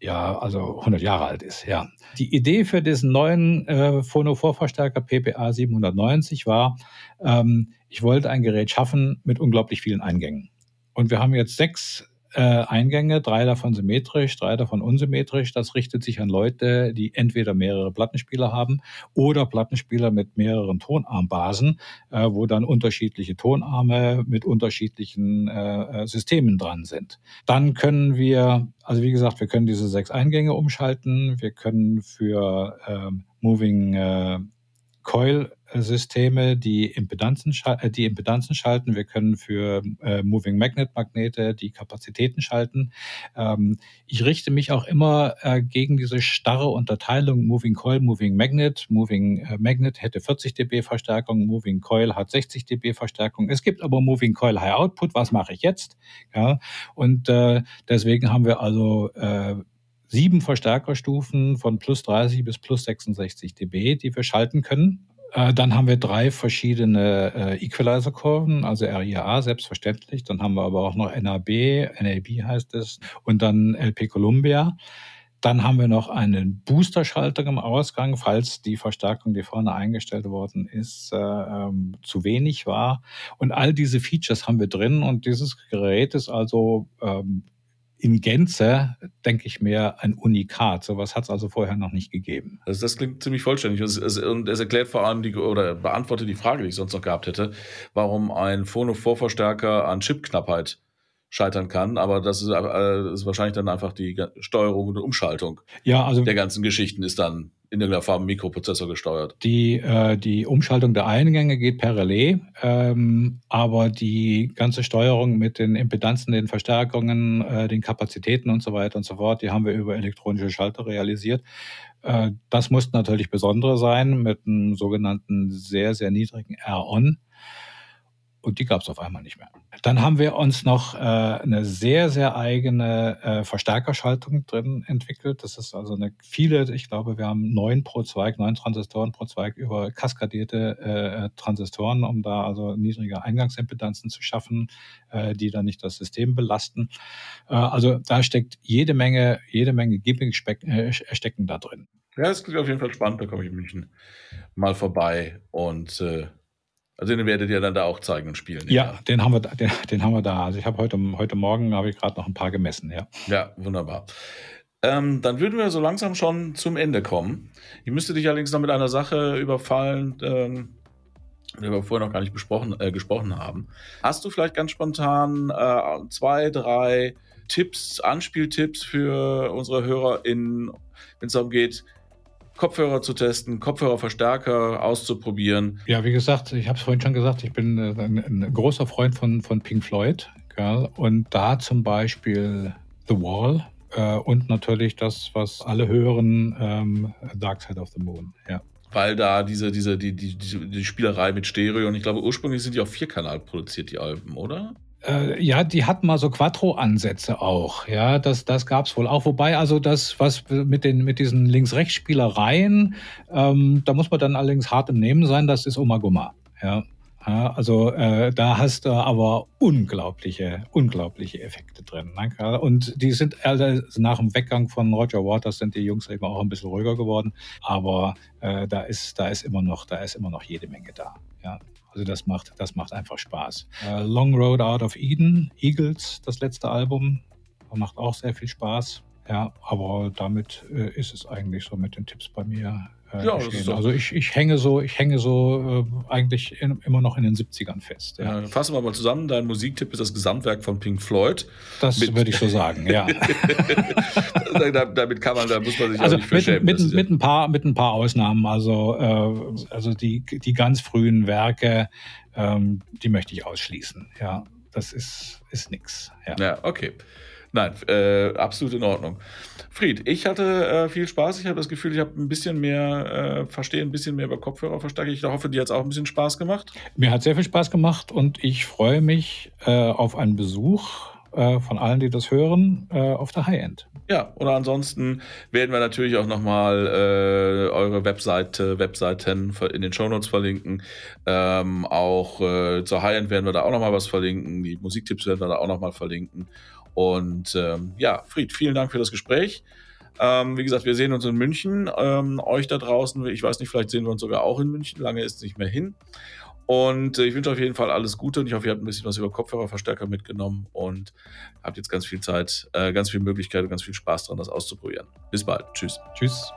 ja, also 100 Jahre alt ist, ja. Die Idee für diesen neuen äh, Phono-Vorverstärker PPA 790 war, ähm, ich wollte ein Gerät schaffen mit unglaublich vielen Eingängen. Und wir haben jetzt sechs äh, Eingänge, drei davon symmetrisch, drei davon unsymmetrisch. Das richtet sich an Leute, die entweder mehrere Plattenspieler haben oder Plattenspieler mit mehreren Tonarmbasen, äh, wo dann unterschiedliche Tonarme mit unterschiedlichen äh, äh Systemen dran sind. Dann können wir, also wie gesagt, wir können diese sechs Eingänge umschalten. Wir können für ähm, Moving äh, Coil-Systeme, die Impedanzen, äh, die Impedanzen schalten. Wir können für äh, Moving Magnet Magnete die Kapazitäten schalten. Ähm, ich richte mich auch immer äh, gegen diese starre Unterteilung Moving Coil, Moving Magnet. Moving äh, Magnet hätte 40 dB Verstärkung, Moving Coil hat 60 dB Verstärkung. Es gibt aber Moving Coil High Output. Was mache ich jetzt? Ja, und äh, deswegen haben wir also sieben Verstärkerstufen von plus 30 bis plus 66 dB, die wir schalten können. Äh, dann haben wir drei verschiedene äh, Equalizer-Kurven, also RIA selbstverständlich. Dann haben wir aber auch noch NAB, NAB heißt es, und dann LP Columbia. Dann haben wir noch einen Booster-Schalter im Ausgang, falls die Verstärkung, die vorne eingestellt worden ist, äh, ähm, zu wenig war. Und all diese Features haben wir drin und dieses Gerät ist also ähm, in Gänze, denke ich mir, ein Unikat. Sowas hat es also vorher noch nicht gegeben. Also das klingt ziemlich vollständig und es erklärt vor allem die oder beantwortet die Frage, die ich sonst noch gehabt hätte, warum ein Phono-Vorverstärker an Chipknappheit scheitern kann. Aber das ist, äh, ist, wahrscheinlich dann einfach die Steuerung und Umschaltung ja, also der ganzen Geschichten ist dann in irgendeiner Form Mikroprozessor gesteuert. Die, äh, die Umschaltung der Eingänge geht Relais, ähm, aber die ganze Steuerung mit den Impedanzen, den Verstärkungen, äh, den Kapazitäten und so weiter und so fort, die haben wir über elektronische Schalter realisiert. Äh, das muss natürlich besondere sein mit einem sogenannten sehr, sehr niedrigen R-On. Und die gab es auf einmal nicht mehr. Dann haben wir uns noch äh, eine sehr, sehr eigene äh, Verstärkerschaltung drin entwickelt. Das ist also eine viele, ich glaube, wir haben neun pro Zweig, neun Transistoren pro Zweig über kaskadierte äh, Transistoren, um da also niedrige Eingangsimpedanzen zu schaffen, äh, die dann nicht das System belasten. Äh, also da steckt jede Menge, jede Menge Gimmicks äh, stecken da drin. Ja, das klingt auf jeden Fall spannend. Da komme ich in München mal vorbei und also den werdet ihr dann da auch zeigen und spielen. Ja, ja. den haben wir, den, den, haben wir da. Also ich habe heute, heute Morgen habe ich gerade noch ein paar gemessen, ja. Ja, wunderbar. Ähm, dann würden wir so langsam schon zum Ende kommen. Ich müsste dich allerdings noch mit einer Sache überfallen, ähm, die wir vorher noch gar nicht besprochen, äh, gesprochen haben. Hast du vielleicht ganz spontan äh, zwei, drei Tipps, Anspieltipps für unsere Hörer, wenn es darum geht, Kopfhörer zu testen, Kopfhörerverstärker auszuprobieren. Ja, wie gesagt, ich habe es vorhin schon gesagt, ich bin äh, ein, ein, großer Freund von, von Pink Floyd. Gell? Und da zum Beispiel The Wall äh, und natürlich das, was alle hören, ähm, Dark Side of the Moon. Ja. Weil da diese, diese, die, die, die Spielerei mit Stereo und ich glaube, ursprünglich sind die auf Vierkanal produziert, die Alben, oder? Äh, ja, die hatten mal so Quattro-Ansätze auch. Ja, das, das gab es wohl auch. Wobei also das, was mit, den, mit diesen Links-Rechts-Spielereien, ähm, da muss man dann allerdings hart im Nehmen sein, das ist Omaguma. Ja. Ja, also äh, da hast du aber unglaubliche, unglaubliche Effekte drin. Ne? Und die sind also nach dem Weggang von Roger Waters sind die Jungs eben auch ein bisschen ruhiger geworden. Aber äh, da ist, da ist immer noch, da ist immer noch jede Menge da. Ja. Also das macht, das macht einfach Spaß. Äh, Long Road Out of Eden, Eagles, das letzte Album, macht auch sehr viel Spaß. Ja, aber damit äh, ist es eigentlich so mit den Tipps bei mir äh, ja, also ich, ich hänge so, ich hänge so äh, eigentlich in, immer noch in den 70ern fest. Ja. Ja, fassen wir mal zusammen. Dein Musiktipp ist das Gesamtwerk von Pink Floyd. Das würde ich so sagen, ja. damit kann man, da muss man sich also auch nicht mit, mit, mit, ein paar, mit ein paar Ausnahmen. Also, äh, also die, die ganz frühen Werke, ähm, die möchte ich ausschließen. Ja, das ist, ist nix. Ja, ja okay. Nein, äh, absolut in Ordnung. Fried, ich hatte äh, viel Spaß. Ich habe das Gefühl, ich habe ein bisschen mehr, äh, verstehe ein bisschen mehr über Kopfhörerverstärker. Ich hoffe, dir hat es auch ein bisschen Spaß gemacht. Mir hat sehr viel Spaß gemacht und ich freue mich äh, auf einen Besuch äh, von allen, die das hören, äh, auf der High-End. Ja, oder ansonsten werden wir natürlich auch nochmal äh, eure Webseite, Webseiten in den Shownotes verlinken. Ähm, auch äh, zur High-End werden wir da auch nochmal was verlinken. Die Musiktipps werden wir da auch nochmal verlinken. Und ähm, ja, Fried, vielen Dank für das Gespräch. Ähm, wie gesagt, wir sehen uns in München. Ähm, euch da draußen, ich weiß nicht, vielleicht sehen wir uns sogar auch in München. Lange ist es nicht mehr hin. Und äh, ich wünsche auf jeden Fall alles Gute und ich hoffe, ihr habt ein bisschen was über Kopfhörerverstärker mitgenommen und habt jetzt ganz viel Zeit, äh, ganz viel Möglichkeit und ganz viel Spaß dran, das auszuprobieren. Bis bald. Tschüss. Tschüss.